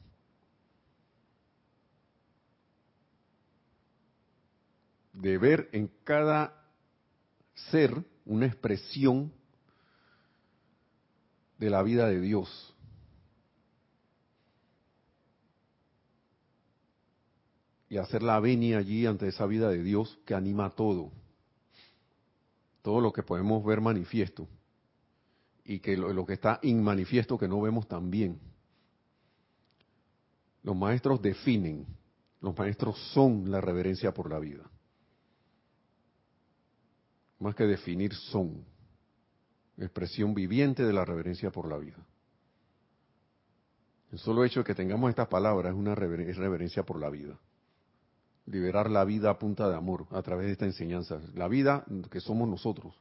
De ver en cada ser una expresión de la vida de Dios. Y hacer la venia allí ante esa vida de Dios que anima todo. Todo lo que podemos ver manifiesto. Y que lo, que está inmanifiesto que no vemos también. Los maestros definen, los maestros son la reverencia por la vida. Más que definir, son expresión viviente de la reverencia por la vida. El solo hecho de que tengamos estas palabras es una reverencia por la vida. Liberar la vida a punta de amor a través de esta enseñanza. La vida que somos nosotros.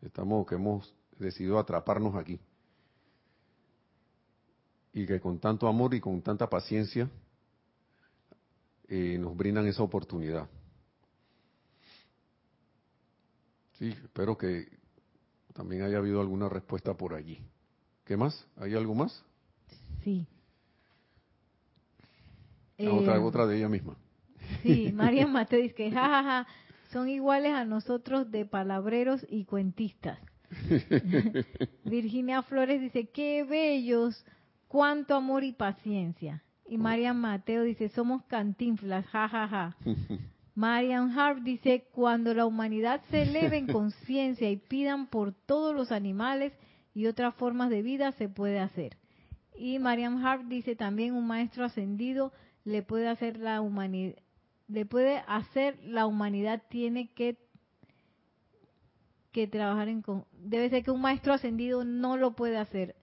Estamos, que hemos decidido atraparnos aquí. Y que con tanto amor y con tanta paciencia eh, nos brindan esa oportunidad. Sí, espero que, también haya habido alguna respuesta por allí. ¿Qué más? ¿Hay algo más? Sí. Ah, otra, eh, otra de ella misma. Sí, María Mateo dice que jajaja, son iguales a nosotros de palabreros y cuentistas. Virginia Flores dice, qué bellos, cuánto amor y paciencia. Y María Mateo dice, somos cantinflas, jajaja. Marian Hart dice, cuando la humanidad se eleve en conciencia y pidan por todos los animales y otras formas de vida, se puede hacer. Y Marian Hart dice también, un maestro ascendido le puede hacer la humanidad, le puede hacer la humanidad tiene que que trabajar en debe ser que un maestro ascendido no lo puede hacer.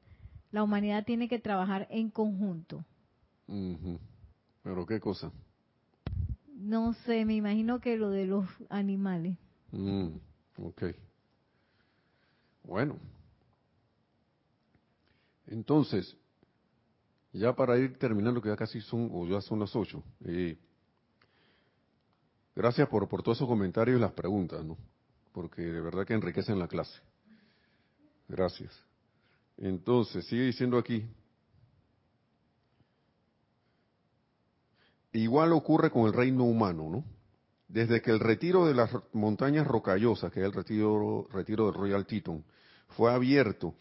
La humanidad tiene que trabajar en conjunto. Pero qué cosa. No sé, me imagino que lo de los animales. Mm, ok. Bueno. Entonces, ya para ir terminando, que ya casi son, o ya son las ocho. Eh, gracias por, por todos esos comentarios y las preguntas, ¿no? Porque de verdad que enriquecen la clase. Gracias. Entonces, sigue diciendo aquí, Igual ocurre con el reino humano, ¿no? Desde que el retiro de las montañas rocallosas, que es el retiro, retiro del Royal Teton, fue abierto,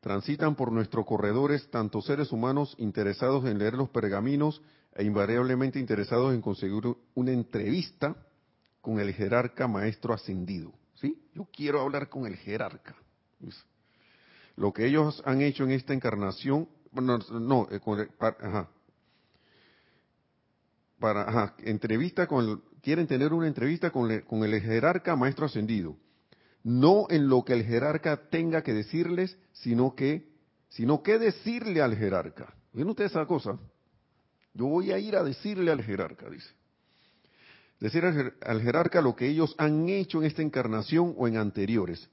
transitan por nuestros corredores tanto seres humanos interesados en leer los pergaminos e invariablemente interesados en conseguir una entrevista con el jerarca maestro ascendido. ¿Sí? Yo quiero hablar con el jerarca. Lo que ellos han hecho en esta encarnación, no, no eh, con ajá, para entrevista con quieren tener una entrevista con, el jerarca maestro ascendido. No en lo que el jerarca tenga que decirles sino que sino que decirle al jerarca. Ven ustedes esa cosa. Yo voy a ir a decirle al jerarca dice. Decir al jerarca lo que ellos han hecho en esta encarnación o en anteriores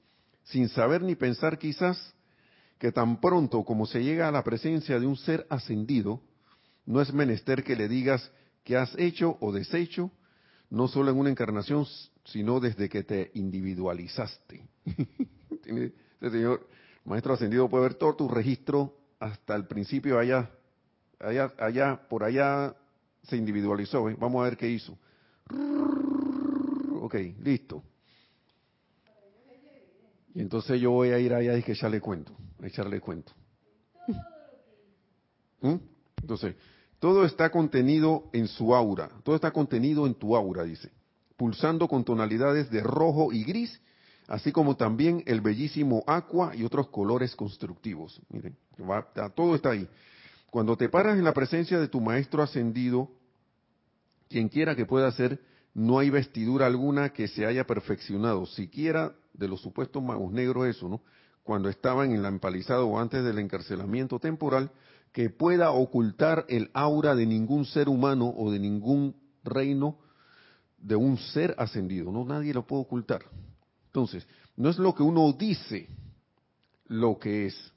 sin saber ni pensar quizás que tan pronto como se llega a la presencia de un ser ascendido no es menester que le digas que has hecho o deshecho, no solo en una encarnación, sino desde que te individualizaste. este señor, maestro ascendido, puede ver todo tu registro hasta el principio allá, allá, allá, por allá se individualizó. Vamos a ver qué hizo. Ok, listo. Y entonces yo voy a ir allá y que echarle cuento, echarle cuento. ¿Mm? Entonces, todo está contenido en su aura, todo está contenido en tu aura, dice, pulsando con tonalidades de rojo y gris, así como también el bellísimo aqua y otros colores constructivos. Miren, todo está ahí. Cuando te paras en la presencia de tu maestro ascendido, quien quiera que pueda ser, no hay vestidura alguna que se haya perfeccionado, siquiera de los supuestos magos negros eso, ¿no? Cuando estaban en la empalizada o antes del encarcelamiento temporal, que pueda ocultar el aura de ningún ser humano o de ningún reino de un ser ascendido, no nadie lo puede ocultar. Entonces, no es lo que uno dice lo que es,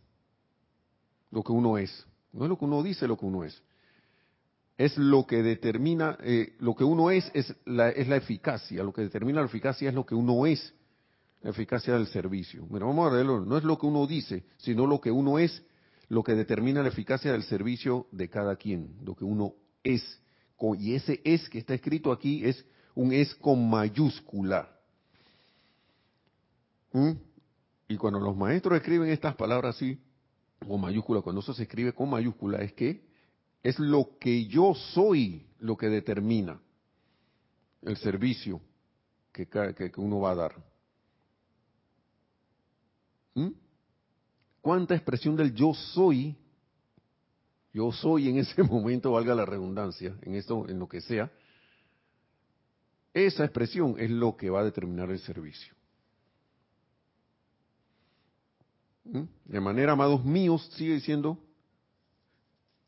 lo que uno es, no es lo que uno dice lo que uno es es lo que determina, eh, lo que uno es es la, es la eficacia, lo que determina la eficacia es lo que uno es, la eficacia del servicio. Mira, vamos a verlo, no es lo que uno dice, sino lo que uno es, lo que determina la eficacia del servicio de cada quien, lo que uno es. Y ese es que está escrito aquí es un es con mayúscula. ¿Mm? Y cuando los maestros escriben estas palabras así, con mayúscula, cuando eso se escribe con mayúscula, es que es lo que yo soy lo que determina el servicio que, uno va a dar. ¿Mm? ¿Cuánta expresión del yo soy, yo soy en ese momento, valga la redundancia, en esto, en lo que sea, esa expresión es lo que va a determinar el servicio. ¿Mm? De manera, amados míos, sigue diciendo,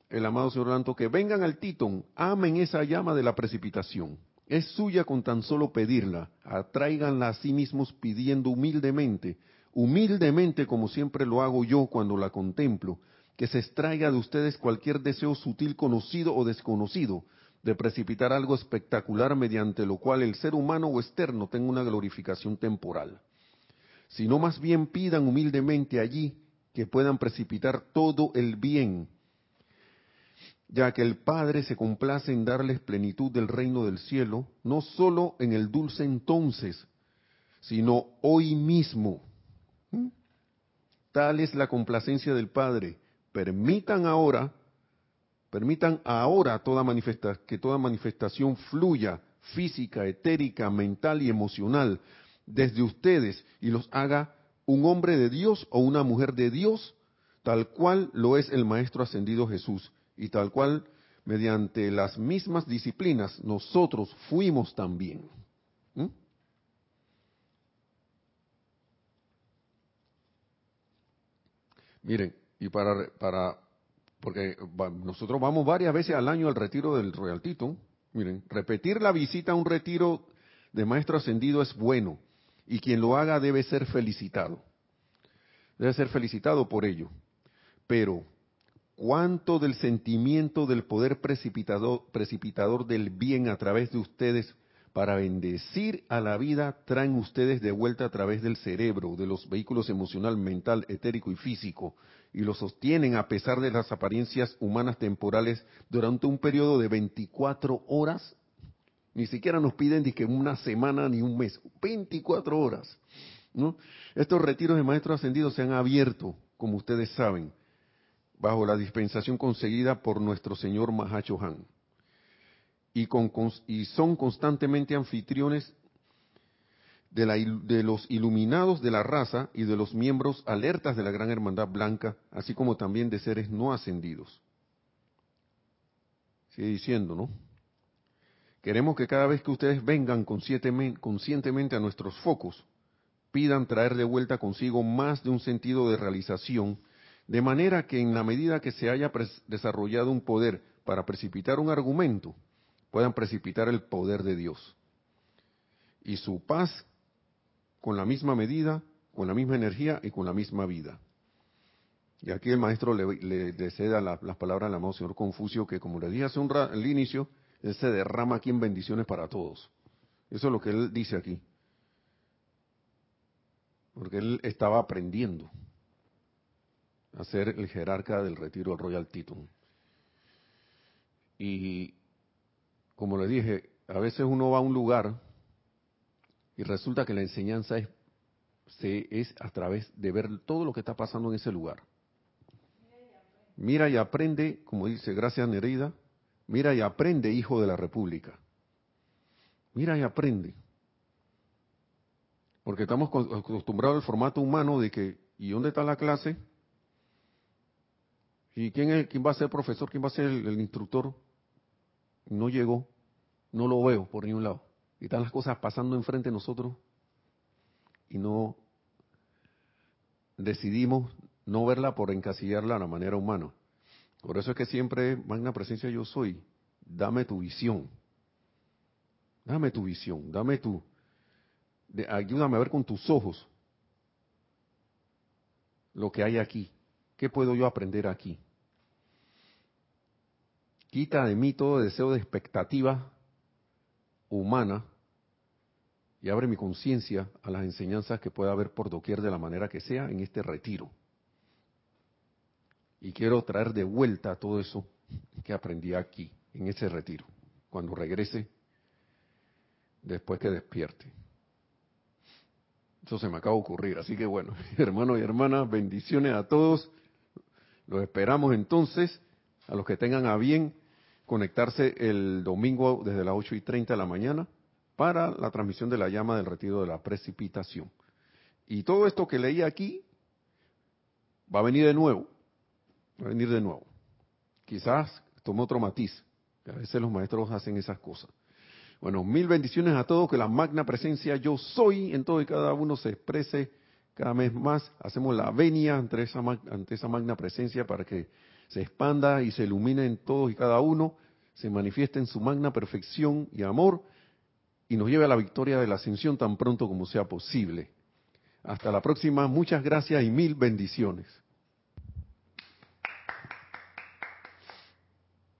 el amado señor Lanto, que vengan al Titón, amen esa llama de la precipitación. Es suya con tan solo pedirla, atráiganla a sí mismos pidiendo humildemente, humildemente como siempre lo hago yo cuando la contemplo, que se extraiga de ustedes cualquier deseo sutil conocido o desconocido, de precipitar algo espectacular mediante lo cual el ser humano o externo tenga una glorificación temporal. Sino más bien pidan humildemente allí que puedan precipitar todo el bien ya que el Padre se complace en darles plenitud del reino del cielo, no sólo en el dulce entonces, sino hoy mismo. Tal es la complacencia del Padre. Permitan ahora, permitan ahora toda que toda manifestación fluya, física, etérica, mental y emocional, desde ustedes y los haga un hombre de Dios o una mujer de Dios, tal cual lo es el Maestro ascendido Jesús y tal cual, mediante las mismas disciplinas, nosotros fuimos también. ¿Mm? Miren, y para, para, porque nosotros vamos varias veces al año al retiro del Royal Tito, miren, repetir la visita a un retiro de maestro ascendido es bueno, y quien lo haga debe ser felicitado. Debe ser felicitado por ello. Pero cuánto del sentimiento del poder precipitador, precipitador del bien a través de ustedes para bendecir a la vida traen ustedes de vuelta a través del cerebro, de los vehículos emocional, mental, etérico y físico, y lo sostienen a pesar de las apariencias humanas temporales durante un periodo de 24 horas. Ni siquiera nos piden que una semana ni un mes, 24 horas. Estos retiros de maestros ascendidos se han abierto, como ustedes saben, bajo la dispensación conseguida por nuestro señor Mahacho Han. Y, son constantemente anfitriones de, de, los iluminados de la raza y de los miembros alertas de la Gran Hermandad Blanca, así como también de seres no ascendidos. Sigue diciendo, ¿no? Queremos que cada vez que ustedes vengan conscientemente a nuestros focos, pidan traer de vuelta consigo más de un sentido de realización de manera que en la medida que se haya desarrollado un poder para precipitar un argumento, puedan precipitar el poder de Dios. Y su paz con la misma medida, con la misma energía y con la misma vida. Y aquí el maestro le, le, ceda las palabras al amado señor Confucio, que como le dije hace un rato, al inicio, él se derrama aquí en bendiciones para todos. Eso es lo que él dice aquí. Porque él estaba aprendiendo a ser el jerarca del retiro del Royal Teton. Y como le dije, a veces uno va a un lugar y resulta que la enseñanza es, es a través de ver todo lo que está pasando en ese lugar. Mira y aprende, como dice, gracias Nereida, mira y aprende, hijo de la República. Mira y aprende. Porque estamos acostumbrados al formato humano de que, ¿y dónde está la clase? ¿Y quién, es, quién va a ser profesor? ¿Quién va a ser el, instructor? No llegó, no lo veo por ningún lado. Y están las cosas pasando enfrente de nosotros y no decidimos no verla por encasillarla a la manera humana. Por eso es que siempre, magna presencia yo soy, dame tu visión. Dame tu visión, dame tu, ayúdame a ver con tus ojos lo que hay aquí. ¿Qué puedo yo aprender aquí? Quita de mí todo deseo de expectativa humana y abre mi conciencia a las enseñanzas que pueda haber por doquier de la manera que sea en este retiro. Y quiero traer de vuelta todo eso que aprendí aquí, en ese retiro, cuando regrese, después que despierte. Eso se me acaba de ocurrir. Así que bueno, hermanos y hermanas, bendiciones a todos. Los esperamos entonces, a los que tengan a bien conectarse el domingo desde las 8 y 30 de la mañana para la transmisión de la llama del retiro de la precipitación. Y todo esto que leí aquí va a venir de nuevo, va a venir de nuevo. Quizás tome otro matiz, a veces los maestros hacen esas cosas. Bueno, mil bendiciones a todos, que la magna presencia yo soy en todo y cada uno se exprese cada vez más. Hacemos la venia ante esa, ante esa magna presencia para que se expanda y se ilumine en todos y cada uno, se manifieste en su magna perfección y amor y nos lleve a la victoria de la ascensión tan pronto como sea posible. Hasta la próxima, muchas gracias y mil bendiciones.